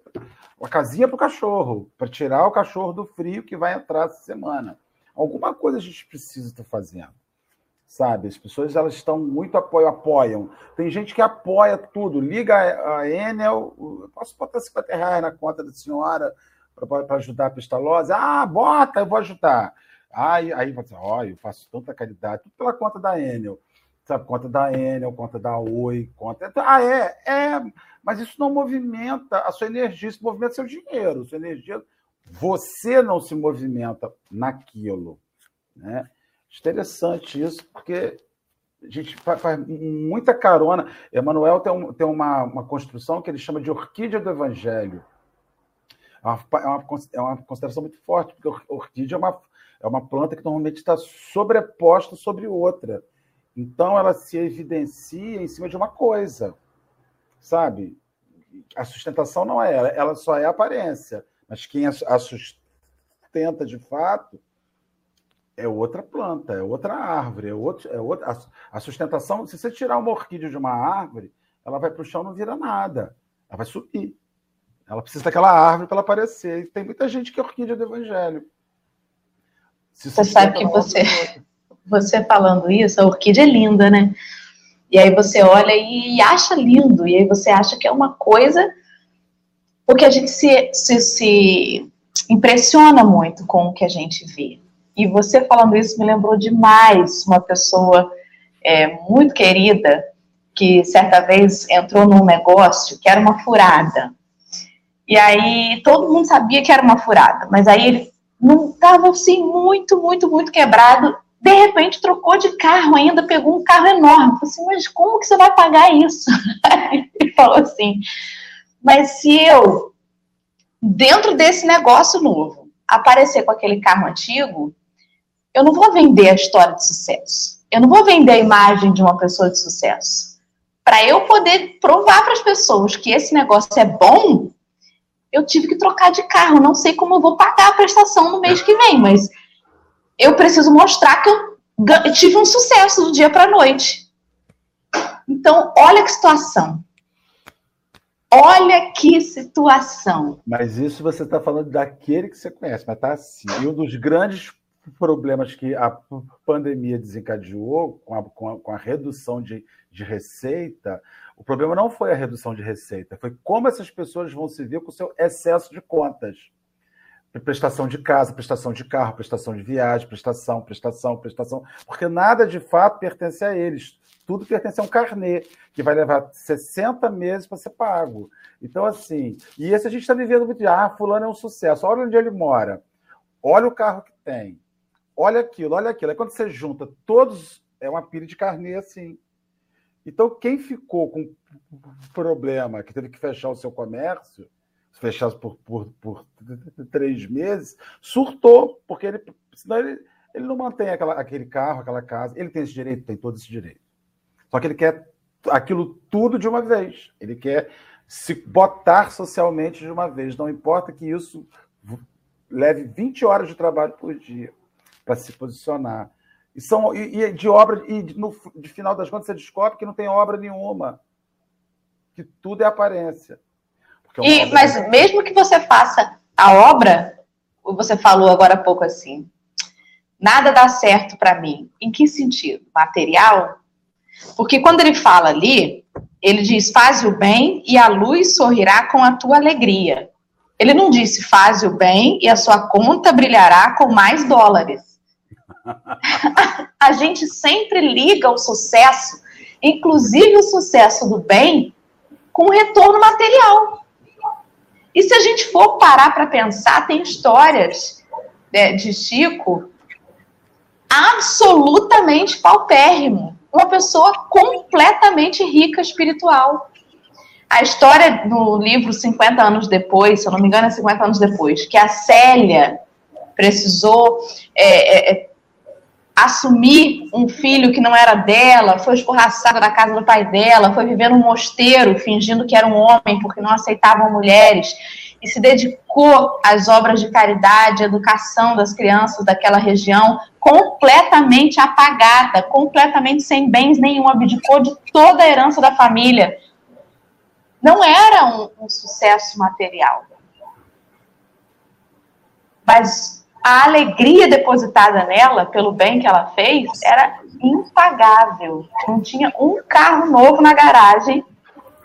a casinha para o cachorro, para tirar o cachorro do frio que vai entrar essa semana. Alguma coisa a gente precisa estar fazendo. Sabe? As pessoas elas estão muito apoio, apoiam. Tem gente que apoia tudo. Liga a Enel, posso botar 50 reais na conta da senhora para ajudar a pestalose? Ah, bota, eu vou ajudar. Aí, aí você, olha, eu faço tanta caridade, tudo pela conta da Enel. Sabe, conta da Enel, conta da Oi, conta. Ah, é, é, mas isso não movimenta a sua energia, isso movimenta seu dinheiro. Sua energia você não se movimenta naquilo. Né? Interessante isso, porque a gente faz, muita carona. Emmanuel tem, um, tem uma, uma construção que ele chama de orquídea do evangelho. É uma, é é uma consideração muito forte, porque orquídea é uma, é uma planta que normalmente está sobreposta sobre outra. Então, ela se evidencia em cima de uma coisa, sabe? A sustentação não é ela, ela só é aparência. Mas quem a sustenta de fato é outra planta, é outra árvore, é, outro, é outra. A sustentação, se você tirar uma orquídea de uma árvore, ela vai para o chão não vira nada. Ela vai subir. Ela precisa daquela árvore para ela aparecer. E tem muita gente que é orquídea do evangelho. Se você sabe que você, você falando isso, a orquídea é linda, né? E aí você olha e acha lindo, e aí você acha que é uma coisa porque a gente se, se, se impressiona muito com o que a gente vê. E você falando isso me lembrou demais uma pessoa é, muito querida que certa vez entrou num negócio que era uma furada. E aí todo mundo sabia que era uma furada, mas aí ele não estava assim muito, muito, muito quebrado. De repente trocou de carro, ainda pegou um carro enorme. Falei assim, mas como que você vai pagar isso? ele falou assim: mas se eu, dentro desse negócio novo, aparecer com aquele carro antigo, eu não vou vender a história de sucesso. Eu não vou vender a imagem de uma pessoa de sucesso. Para eu poder provar para as pessoas que esse negócio é bom, eu tive que trocar de carro. Não sei como eu vou pagar a prestação no mês que vem, mas eu preciso mostrar que eu tive um sucesso do dia para a noite. Então, olha que situação. Olha que situação. Mas isso você está falando daquele que você conhece, mas tá assim. E um dos grandes problemas que a pandemia desencadeou com a, com a, com a redução de, de receita, o problema não foi a redução de receita, foi como essas pessoas vão se ver com o seu excesso de contas. Prestação de casa, prestação de carro, prestação de viagem, prestação, prestação, prestação, porque nada de fato pertence a eles tudo pertence a um carnê, que vai levar 60 meses para ser pago. Então, assim, e esse a gente está vivendo muito ah, fulano é um sucesso, olha onde ele mora, olha o carro que tem, olha aquilo, olha aquilo. Aí quando você junta todos, é uma pilha de carne assim. Então, quem ficou com problema, que teve que fechar o seu comércio, fechar por, por, por três meses, surtou, porque ele, senão ele, ele não mantém aquela, aquele carro, aquela casa. Ele tem esse direito, tem todo esse direito. Só que ele quer aquilo tudo de uma vez. Ele quer se botar socialmente de uma vez. Não importa que isso leve 20 horas de trabalho por dia para se posicionar. E, são, e, e de obra, e no de final das contas você descobre que não tem obra nenhuma. Que tudo é aparência. É e, mas de... mesmo que você faça a obra, você falou agora há pouco assim, nada dá certo para mim. Em que sentido? Material? Porque quando ele fala ali, ele diz: faz o bem e a luz sorrirá com a tua alegria. Ele não disse: faz o bem e a sua conta brilhará com mais dólares. a gente sempre liga o sucesso, inclusive o sucesso do bem, com retorno material. E se a gente for parar para pensar, tem histórias né, de Chico absolutamente paupérrimo. Uma pessoa completamente rica espiritual. A história no livro 50 anos depois, se eu não me engano, é 50 anos depois, que a Célia precisou é, é, assumir um filho que não era dela, foi escorraçada da casa do pai dela, foi viver num mosteiro fingindo que era um homem porque não aceitavam mulheres e se dedicou às obras de caridade, educação das crianças daquela região, completamente apagada, completamente sem bens nenhum, abdicou de toda a herança da família. Não era um, um sucesso material. Mas a alegria depositada nela pelo bem que ela fez era impagável. Não tinha um carro novo na garagem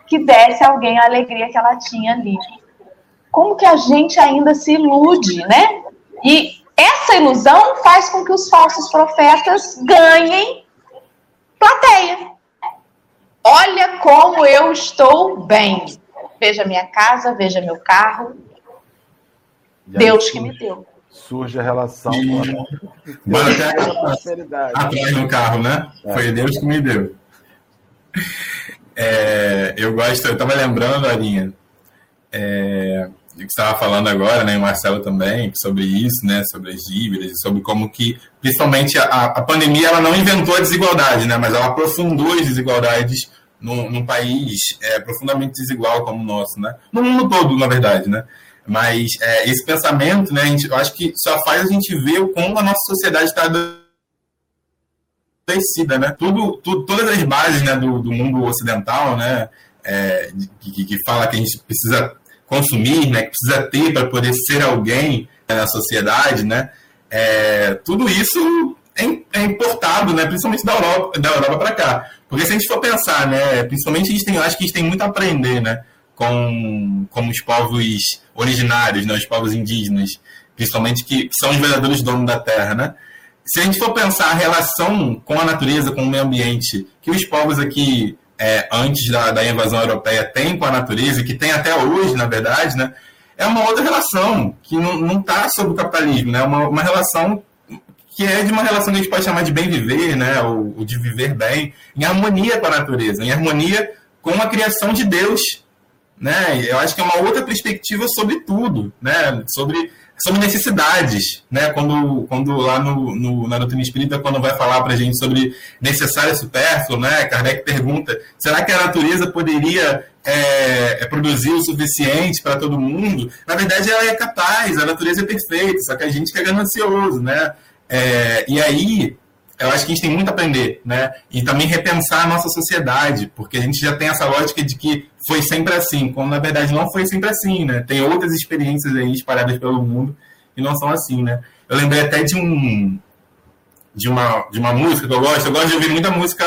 que desse a alguém a alegria que ela tinha ali. Como que a gente ainda se ilude, né? E essa ilusão faz com que os falsos profetas ganhem plateia. Olha como eu estou bem. Veja minha casa, veja meu carro. Deus que me deu surge a relação e... a, até atrás no carro, né? É. Foi Deus que me deu. É, eu gosto, eu estava lembrando, Arinha, é, que você estava falando agora, né, o Marcelo também, sobre isso, né, sobre as dívidas, sobre como que, principalmente, a, a pandemia, ela não inventou a desigualdade, né, mas ela aprofundou as desigualdades num, num país é, profundamente desigual como o nosso, né, no mundo todo, na verdade, né, mas é, esse pensamento, né, gente, eu acho que só faz a gente ver como a nossa sociedade está adoecida, né? Tudo, tudo, todas as bases né, do, do mundo ocidental, né, é, que, que fala que a gente precisa consumir, né, que precisa ter para poder ser alguém né, na sociedade, né? É, tudo isso é, é, importado, né, principalmente da Europa, da Europa para cá. Porque se a gente for pensar, né, principalmente a gente tem, acho que a gente tem muito a aprender, né? com, com os povos originários, né, os povos indígenas, principalmente que são os verdadeiros donos da terra, né? Se a gente for pensar a relação com a natureza, com o meio ambiente, que os povos aqui, é, antes da, da invasão europeia, têm com a natureza, que tem até hoje, na verdade, né? É uma outra relação, que não está sob o capitalismo, né? Uma, uma relação que é de uma relação que a gente pode chamar de bem viver, né? Ou, ou de viver bem, em harmonia com a natureza, em harmonia com a criação de Deus, né? Eu acho que é uma outra perspectiva sobre tudo, né? Sobre sobre necessidades, né? Quando, quando lá no, no, na doutrina espírita, quando vai falar para a gente sobre necessário e supérfluo, né? Kardec pergunta: será que a natureza poderia é, é produzir o suficiente para todo mundo? Na verdade, ela é capaz, a natureza é perfeita, só que a gente que é ganancioso, né? É, e aí eu acho que a gente tem muito a aprender, né? E também repensar a nossa sociedade, porque a gente já tem essa lógica de que foi sempre assim, quando na verdade não foi sempre assim, né? Tem outras experiências aí espalhadas pelo mundo e não são assim, né? Eu lembrei até de um de uma, de uma música que eu gosto, eu gosto de ouvir muita música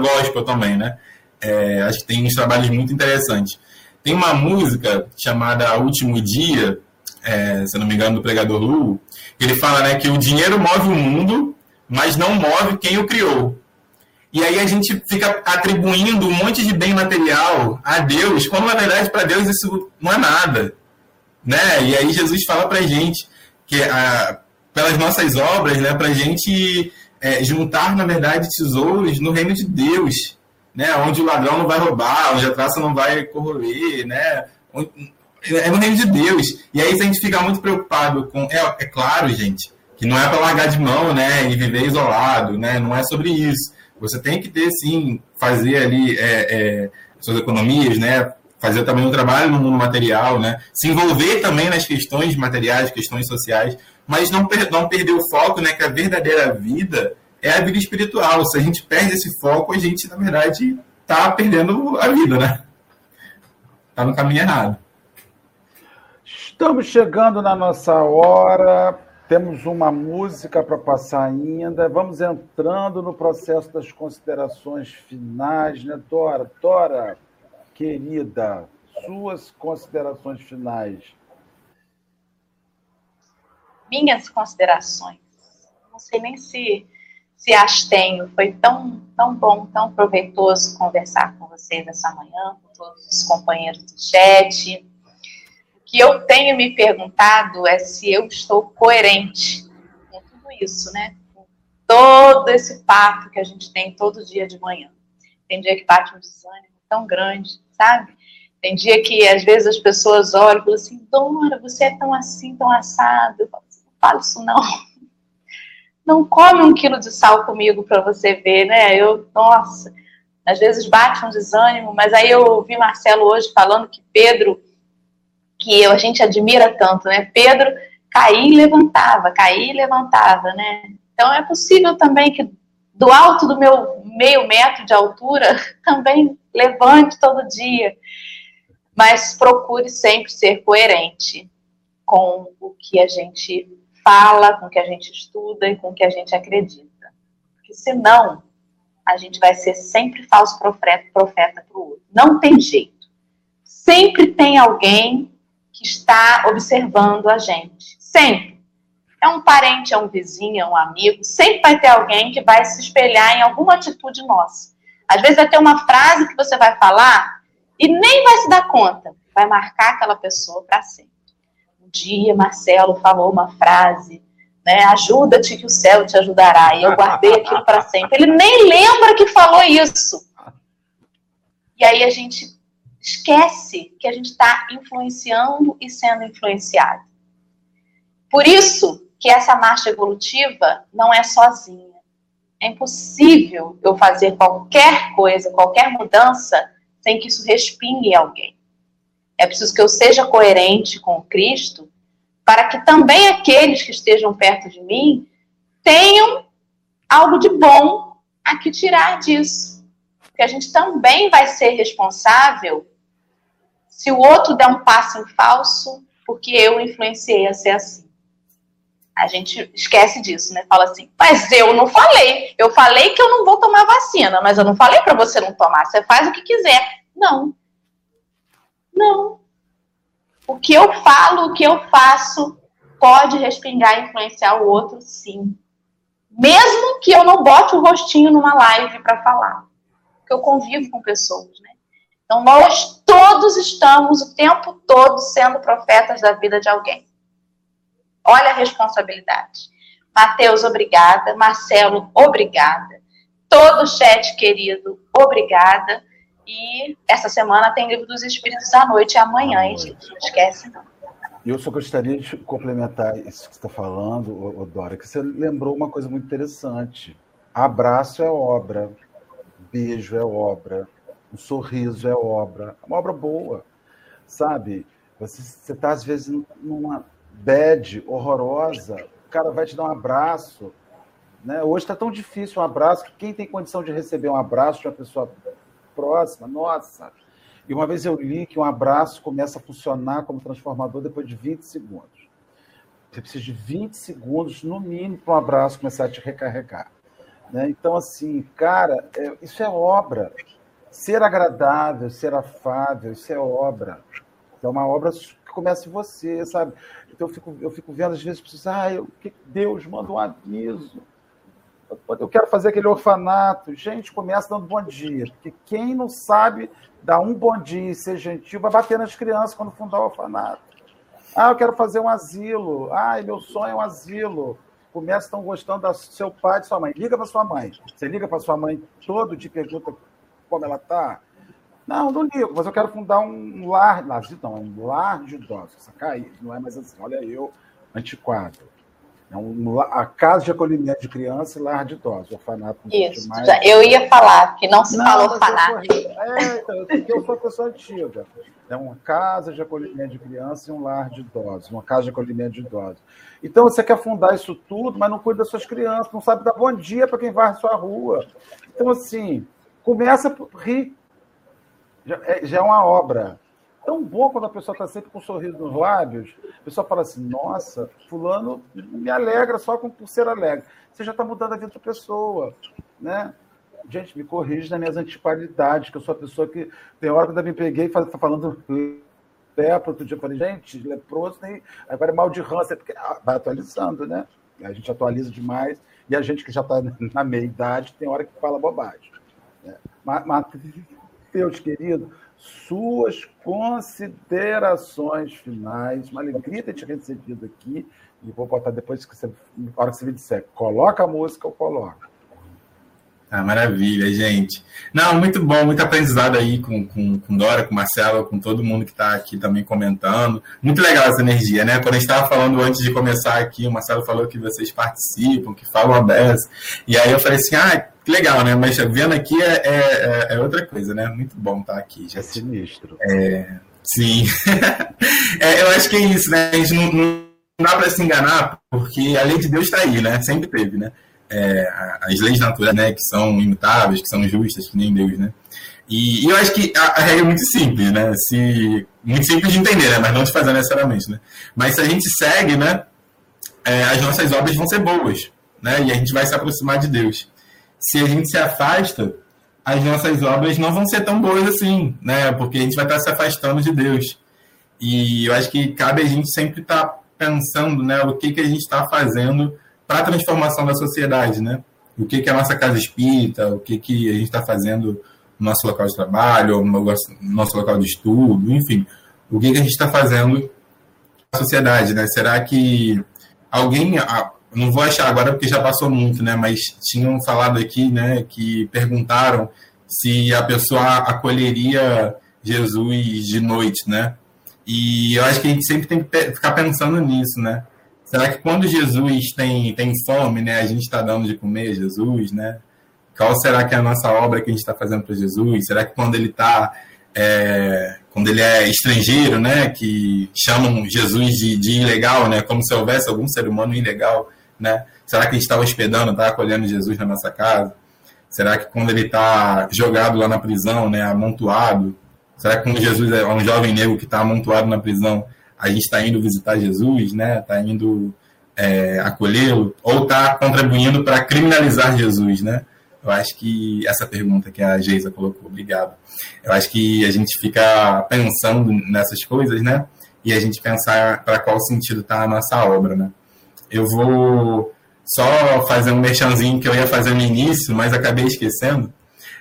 gospel também, né? É, acho que tem uns trabalhos muito interessantes. Tem uma música chamada Último Dia, é, se não me engano, do pregador Lu, que ele fala né, que o dinheiro move o mundo, mas não move quem o criou. E aí a gente fica atribuindo um monte de bem material a Deus, quando na verdade para Deus isso não é nada. Né? E aí Jesus fala para gente que a, pelas nossas obras, né, para gente é, juntar, na verdade, tesouros no reino de Deus, né, onde o ladrão não vai roubar, onde a traça não vai corroer, né, é no reino de Deus. E aí a gente fica muito preocupado com, é, é claro, gente, que não é para largar de mão, né, e viver isolado, né, não é sobre isso. Você tem que ter, sim, fazer ali é, é, suas economias, né, fazer também um trabalho no mundo material, né, se envolver também nas questões materiais, questões sociais, mas não, per não perder o foco, né, que a verdadeira vida é a vida espiritual. Se a gente perde esse foco, a gente, na verdade, está perdendo a vida, né? Está no caminho errado. Estamos chegando na nossa hora. Temos uma música para passar ainda. Vamos entrando no processo das considerações finais, né, Dora? Dora, querida, suas considerações finais minhas considerações. Não sei nem se, se as tenho. Foi tão, tão bom, tão proveitoso conversar com vocês essa manhã, com todos os companheiros do chat. Que eu tenho me perguntado é se eu estou coerente com tudo isso, né? Com todo esse papo que a gente tem todo dia de manhã. Tem dia que bate um desânimo tão grande, sabe? Tem dia que às vezes as pessoas olham e falam assim, Dora, você é tão assim, tão assado. Eu falo, fala isso não. Não come um quilo de sal comigo para você ver, né? Eu, nossa, às vezes bate um desânimo, mas aí eu ouvi Marcelo hoje falando que Pedro, que a gente admira tanto, né? Pedro caía e levantava, caía e levantava, né? Então é possível também que do alto do meu meio metro de altura também levante todo dia, mas procure sempre ser coerente com o que a gente fala, com o que a gente estuda e com o que a gente acredita. Porque senão, a gente vai ser sempre falso profeta para o outro. Não tem jeito. Sempre tem alguém que está observando a gente. Sempre. É um parente, é um vizinho, é um amigo. Sempre vai ter alguém que vai se espelhar em alguma atitude nossa. Às vezes vai ter uma frase que você vai falar e nem vai se dar conta. Vai marcar aquela pessoa para sempre dia Marcelo falou uma frase, né? Ajuda-te que o céu te ajudará. E eu guardei aquilo para sempre. Ele nem lembra que falou isso. E aí a gente esquece que a gente está influenciando e sendo influenciado. Por isso que essa marcha evolutiva não é sozinha. É impossível eu fazer qualquer coisa, qualquer mudança, sem que isso respingue alguém. É preciso que eu seja coerente com Cristo, para que também aqueles que estejam perto de mim tenham algo de bom a que tirar disso. Porque a gente também vai ser responsável se o outro der um passo em falso, porque eu influenciei a ser assim. A gente esquece disso, né? Fala assim, mas eu não falei. Eu falei que eu não vou tomar vacina, mas eu não falei para você não tomar. Você faz o que quiser. Não. Não. O que eu falo, o que eu faço, pode respingar e influenciar o outro, sim. Mesmo que eu não bote o rostinho numa live para falar. Porque eu convivo com pessoas, né? Então, nós todos estamos o tempo todo sendo profetas da vida de alguém. Olha a responsabilidade. Mateus, obrigada. Marcelo, obrigada. Todo o chat querido, obrigada. E essa semana tem Livro dos Espíritos à noite e amanhã, hein, gente? Não esquece, não. Eu só gostaria de complementar isso que você está falando, Dora, que você lembrou uma coisa muito interessante. Abraço é obra, beijo é obra, um sorriso é obra, é uma obra boa, sabe? Você está, às vezes, numa bad horrorosa, o cara vai te dar um abraço. Né? Hoje está tão difícil um abraço que quem tem condição de receber um abraço de uma pessoa próxima, nossa. E uma vez eu li que um abraço começa a funcionar como transformador depois de 20 segundos. Você precisa de 20 segundos, no mínimo, para um abraço começar a te recarregar. Né? Então, assim, cara, é, isso é obra. Ser agradável, ser afável, isso é obra. É uma obra que começa em você, sabe? Então eu fico, eu fico vendo, às vezes, pessoas, ah, eu, Deus manda um aviso eu quero fazer aquele orfanato. Gente, começa dando bom dia. Porque quem não sabe dar um bom dia e ser gentil vai bater nas crianças quando fundar o orfanato. Ah, eu quero fazer um asilo. Ah, meu sonho é um asilo. começa estão gostando do seu pai, de sua mãe. Liga para sua mãe. Você liga para sua mãe todo dia pergunta como ela está. Não, não ligo, mas eu quero fundar um lar, não, um lar de idosos. Sacar? Não é mais assim, olha eu, antiquado. É um, a casa de acolhimento de criança e lar de idosos, orfanato. Isso, já, eu ia falar, que não se não, fala orfanato. É, então, porque eu sou uma pessoa antiga. É uma casa de acolhimento de criança e um lar de idosos, uma casa de acolhimento de idosos. Então você quer fundar isso tudo, mas não cuida das suas crianças, não sabe dar bom dia para quem vai à sua rua. Então, assim, começa por rir. Já é, já é uma obra tão bom quando a pessoa está sempre com um sorriso nos lábios. A pessoa fala assim: Nossa, Fulano me alegra só com, por ser alegre. Você já está mudando a vida da pessoa. Né? Gente, me corrija nas minhas antiqualidades, que eu sou a pessoa que. Tem hora que ainda me peguei e está falando lepra, outro dia eu falei, gente, leproso tem. Agora é mal de ranço, é porque ah, vai atualizando, né? A gente atualiza demais, e a gente que já está na meia idade tem hora que fala bobagem. Mas, Deus querido, suas considerações finais. Uma alegria ter te recebido aqui. E vou botar depois que você, na hora que você me disser, coloca a música, eu coloco. Ah, maravilha, gente. Não, muito bom, muito aprendizado aí com, com, com Dora, com Marcelo, com todo mundo que está aqui também comentando. Muito legal essa energia, né? Quando a gente estava falando antes de começar aqui, o Marcelo falou que vocês participam, que falam aberto. E aí eu falei assim, ah, que legal, né? Mas vendo aqui é, é, é outra coisa, né? Muito bom estar tá aqui. Já. É sinistro. É, sim. é, eu acho que é isso, né? A gente não, não dá para se enganar, porque a lei de Deus está aí, né? Sempre teve, né? é, as leis naturais, né, que são imutáveis, que são justas, que nem Deus, né? E, e eu acho que a, a, regra é muito simples, né? Se, muito simples de entender, né? Mas não de fazer necessariamente, né? Mas se a gente segue, né? É, as nossas obras vão ser boas, né? E a gente vai se aproximar de Deus. Se a gente se afasta, as nossas obras não vão ser tão boas assim, né? Porque a gente vai estar se afastando de Deus. E eu acho que cabe a gente sempre estar pensando, né? O que, que a gente está fazendo para a transformação da sociedade, né? O que, que é a nossa casa espírita, o que, que a gente está fazendo no nosso local de trabalho, no nosso local de estudo, enfim, o que, que a gente está fazendo na sociedade, né? Será que alguém, não vou achar agora porque já passou muito, né? Mas tinham falado aqui, né? Que perguntaram se a pessoa acolheria Jesus de noite, né? E eu acho que a gente sempre tem que ficar pensando nisso, né? Será que quando Jesus tem, tem fome, né, a gente está dando de comer Jesus, né? Qual será que é a nossa obra que a gente está fazendo para Jesus? Será que quando ele está é, quando ele é estrangeiro, né, que chamam Jesus de, de, ilegal, né, como se houvesse algum ser humano ilegal, né? Será que a gente está hospedando, está acolhendo Jesus na nossa casa? Será que quando ele está jogado lá na prisão, né, amontoado? Será que quando Jesus é um jovem negro que está amontoado na prisão, a gente está indo visitar Jesus, né? Está indo é, acolhê-lo, ou está contribuindo para criminalizar Jesus, né? Eu acho que essa pergunta que a Geisa colocou, obrigado. Eu acho que a gente fica pensando nessas coisas, né? E a gente pensar para qual sentido está a nossa obra, né? Eu vou só fazer um merchanzinho que eu ia fazer no início, mas acabei esquecendo.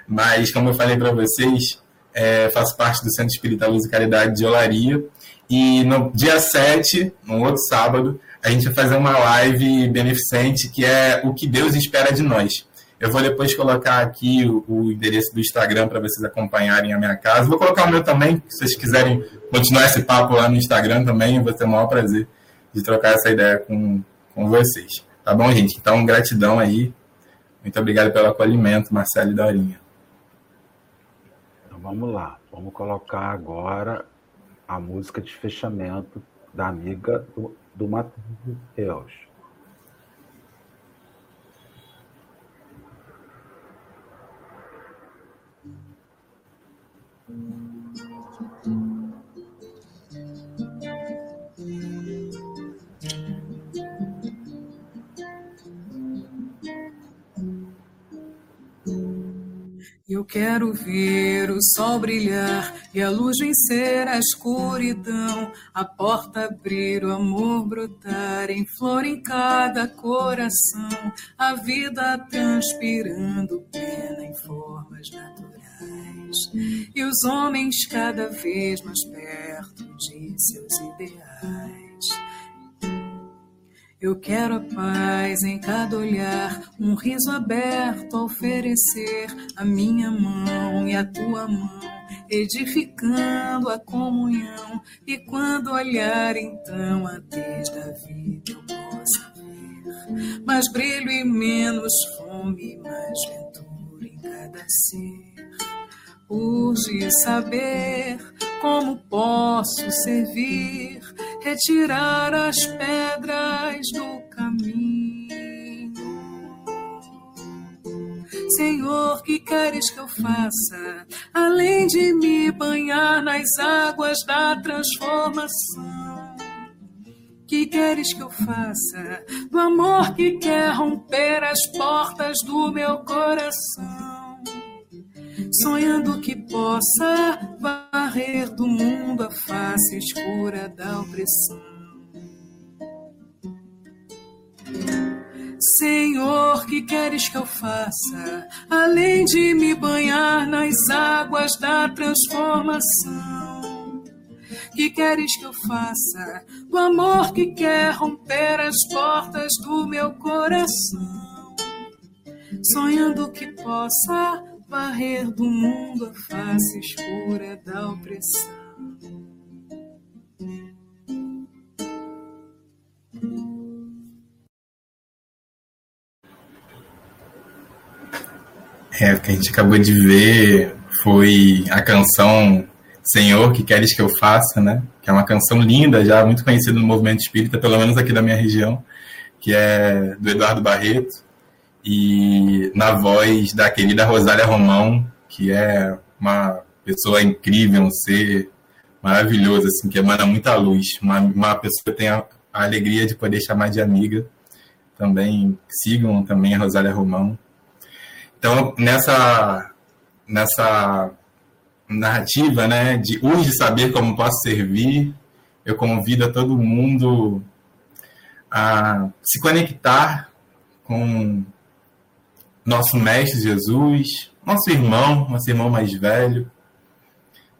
Mas, como eu falei para vocês, é, faço parte do Centro Espírita Luz e Caridade de Olaria e no dia 7, no outro sábado, a gente vai fazer uma live beneficente que é o que Deus espera de nós. Eu vou depois colocar aqui o, o endereço do Instagram para vocês acompanharem a minha casa. Vou colocar o meu também, se vocês quiserem continuar esse papo lá no Instagram também, vou ter o maior prazer de trocar essa ideia com, com vocês. Tá bom, gente? Então, gratidão aí. Muito obrigado pelo acolhimento, Marcelo e Dorinha. Então, vamos lá. Vamos colocar agora a música de fechamento da amiga do, do Matheus. Eu quero ver o sol brilhar e a luz vencer a escuridão, a porta abrir, o amor brotar em flor em cada coração, a vida transpirando plena em formas naturais, e os homens cada vez mais perto de seus ideais. Eu quero a paz em cada olhar, um riso aberto a oferecer a minha mão e a tua mão, edificando a comunhão. E quando olhar então a desde a vida eu possa ver mais brilho e menos fome, mais ventura em cada ser. Urge saber como posso servir, retirar as pedras do caminho. Senhor, que queres que eu faça, além de me banhar nas águas da transformação? Que queres que eu faça do amor que quer romper as portas do meu coração? Sonhando que possa varrer do mundo a face escura da opressão. Senhor, que queres que eu faça, além de me banhar nas águas da transformação? Que queres que eu faça do amor que quer romper as portas do meu coração? Sonhando que possa varrer do mundo a face escura da opressão. É, o que a gente acabou de ver foi a canção Senhor, que queres que eu faça, né? Que é uma canção linda, já muito conhecida no movimento espírita, pelo menos aqui da minha região, que é do Eduardo Barreto e na voz da querida Rosália Romão, que é uma pessoa incrível, um ser maravilhoso, assim, que emana muita luz, uma, uma pessoa que tem a, a alegria de poder chamar de amiga. Também sigam também a Rosália Romão. Então, nessa, nessa narrativa né, de urge saber como posso servir, eu convido a todo mundo a se conectar com nosso Mestre Jesus, nosso irmão, nosso irmão mais velho,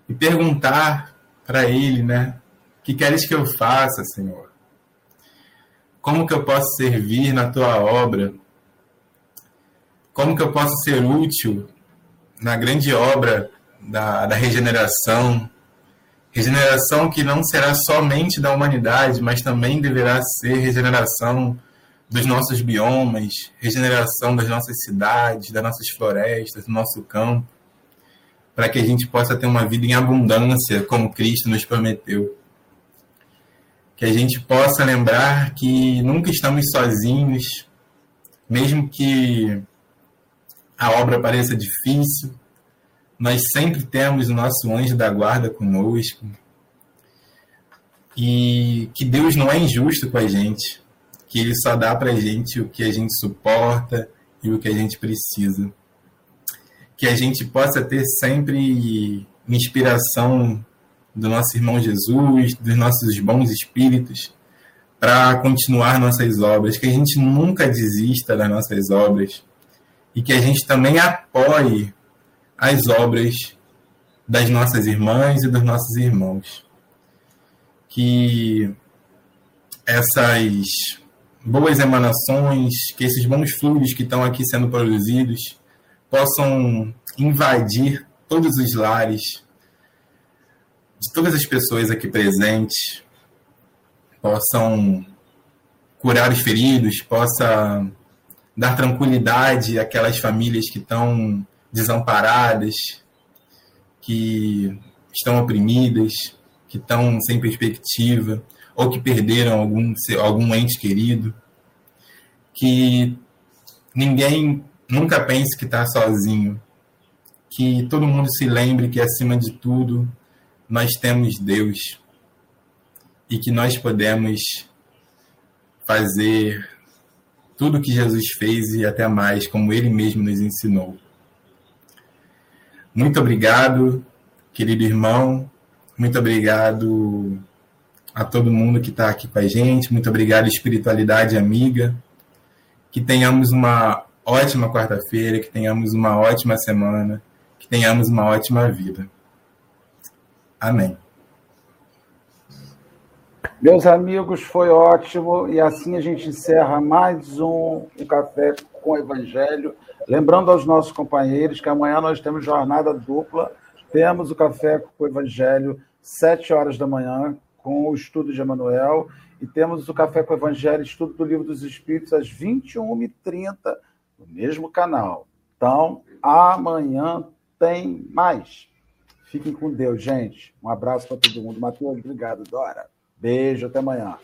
e perguntar para ele, né? Que queres que eu faça, Senhor? Como que eu posso servir na tua obra? Como que eu posso ser útil na grande obra da, da regeneração? Regeneração que não será somente da humanidade, mas também deverá ser regeneração dos nossos biomas, regeneração das nossas cidades, das nossas florestas, do nosso campo, para que a gente possa ter uma vida em abundância, como Cristo nos prometeu. Que a gente possa lembrar que nunca estamos sozinhos, mesmo que a obra pareça difícil, nós sempre temos o nosso anjo da guarda conosco. E que Deus não é injusto com a gente que ele só dá para a gente o que a gente suporta e o que a gente precisa. Que a gente possa ter sempre inspiração do nosso irmão Jesus, dos nossos bons espíritos, para continuar nossas obras, que a gente nunca desista das nossas obras e que a gente também apoie as obras das nossas irmãs e dos nossos irmãos. Que essas boas emanações, que esses bons fluidos que estão aqui sendo produzidos possam invadir todos os lares de todas as pessoas aqui presentes, possam curar os feridos, possa dar tranquilidade àquelas famílias que estão desamparadas, que estão oprimidas, que estão sem perspectiva ou que perderam algum, algum ente querido, que ninguém nunca pense que está sozinho, que todo mundo se lembre que, acima de tudo, nós temos Deus e que nós podemos fazer tudo o que Jesus fez e até mais, como ele mesmo nos ensinou. Muito obrigado, querido irmão. Muito obrigado a todo mundo que está aqui com a gente. Muito obrigado, espiritualidade amiga. Que tenhamos uma ótima quarta-feira, que tenhamos uma ótima semana, que tenhamos uma ótima vida. Amém. Meus amigos, foi ótimo e assim a gente encerra mais um, um Café com o Evangelho. Lembrando aos nossos companheiros que amanhã nós temos jornada dupla, temos o Café com o Evangelho, sete horas da manhã, com o estudo de Emanuel, e temos o Café com o Evangelho, estudo do Livro dos Espíritos, às 21h30, no mesmo canal. Então, amanhã tem mais. Fiquem com Deus, gente. Um abraço para todo mundo. Matheus, obrigado, Dora. Beijo, até amanhã.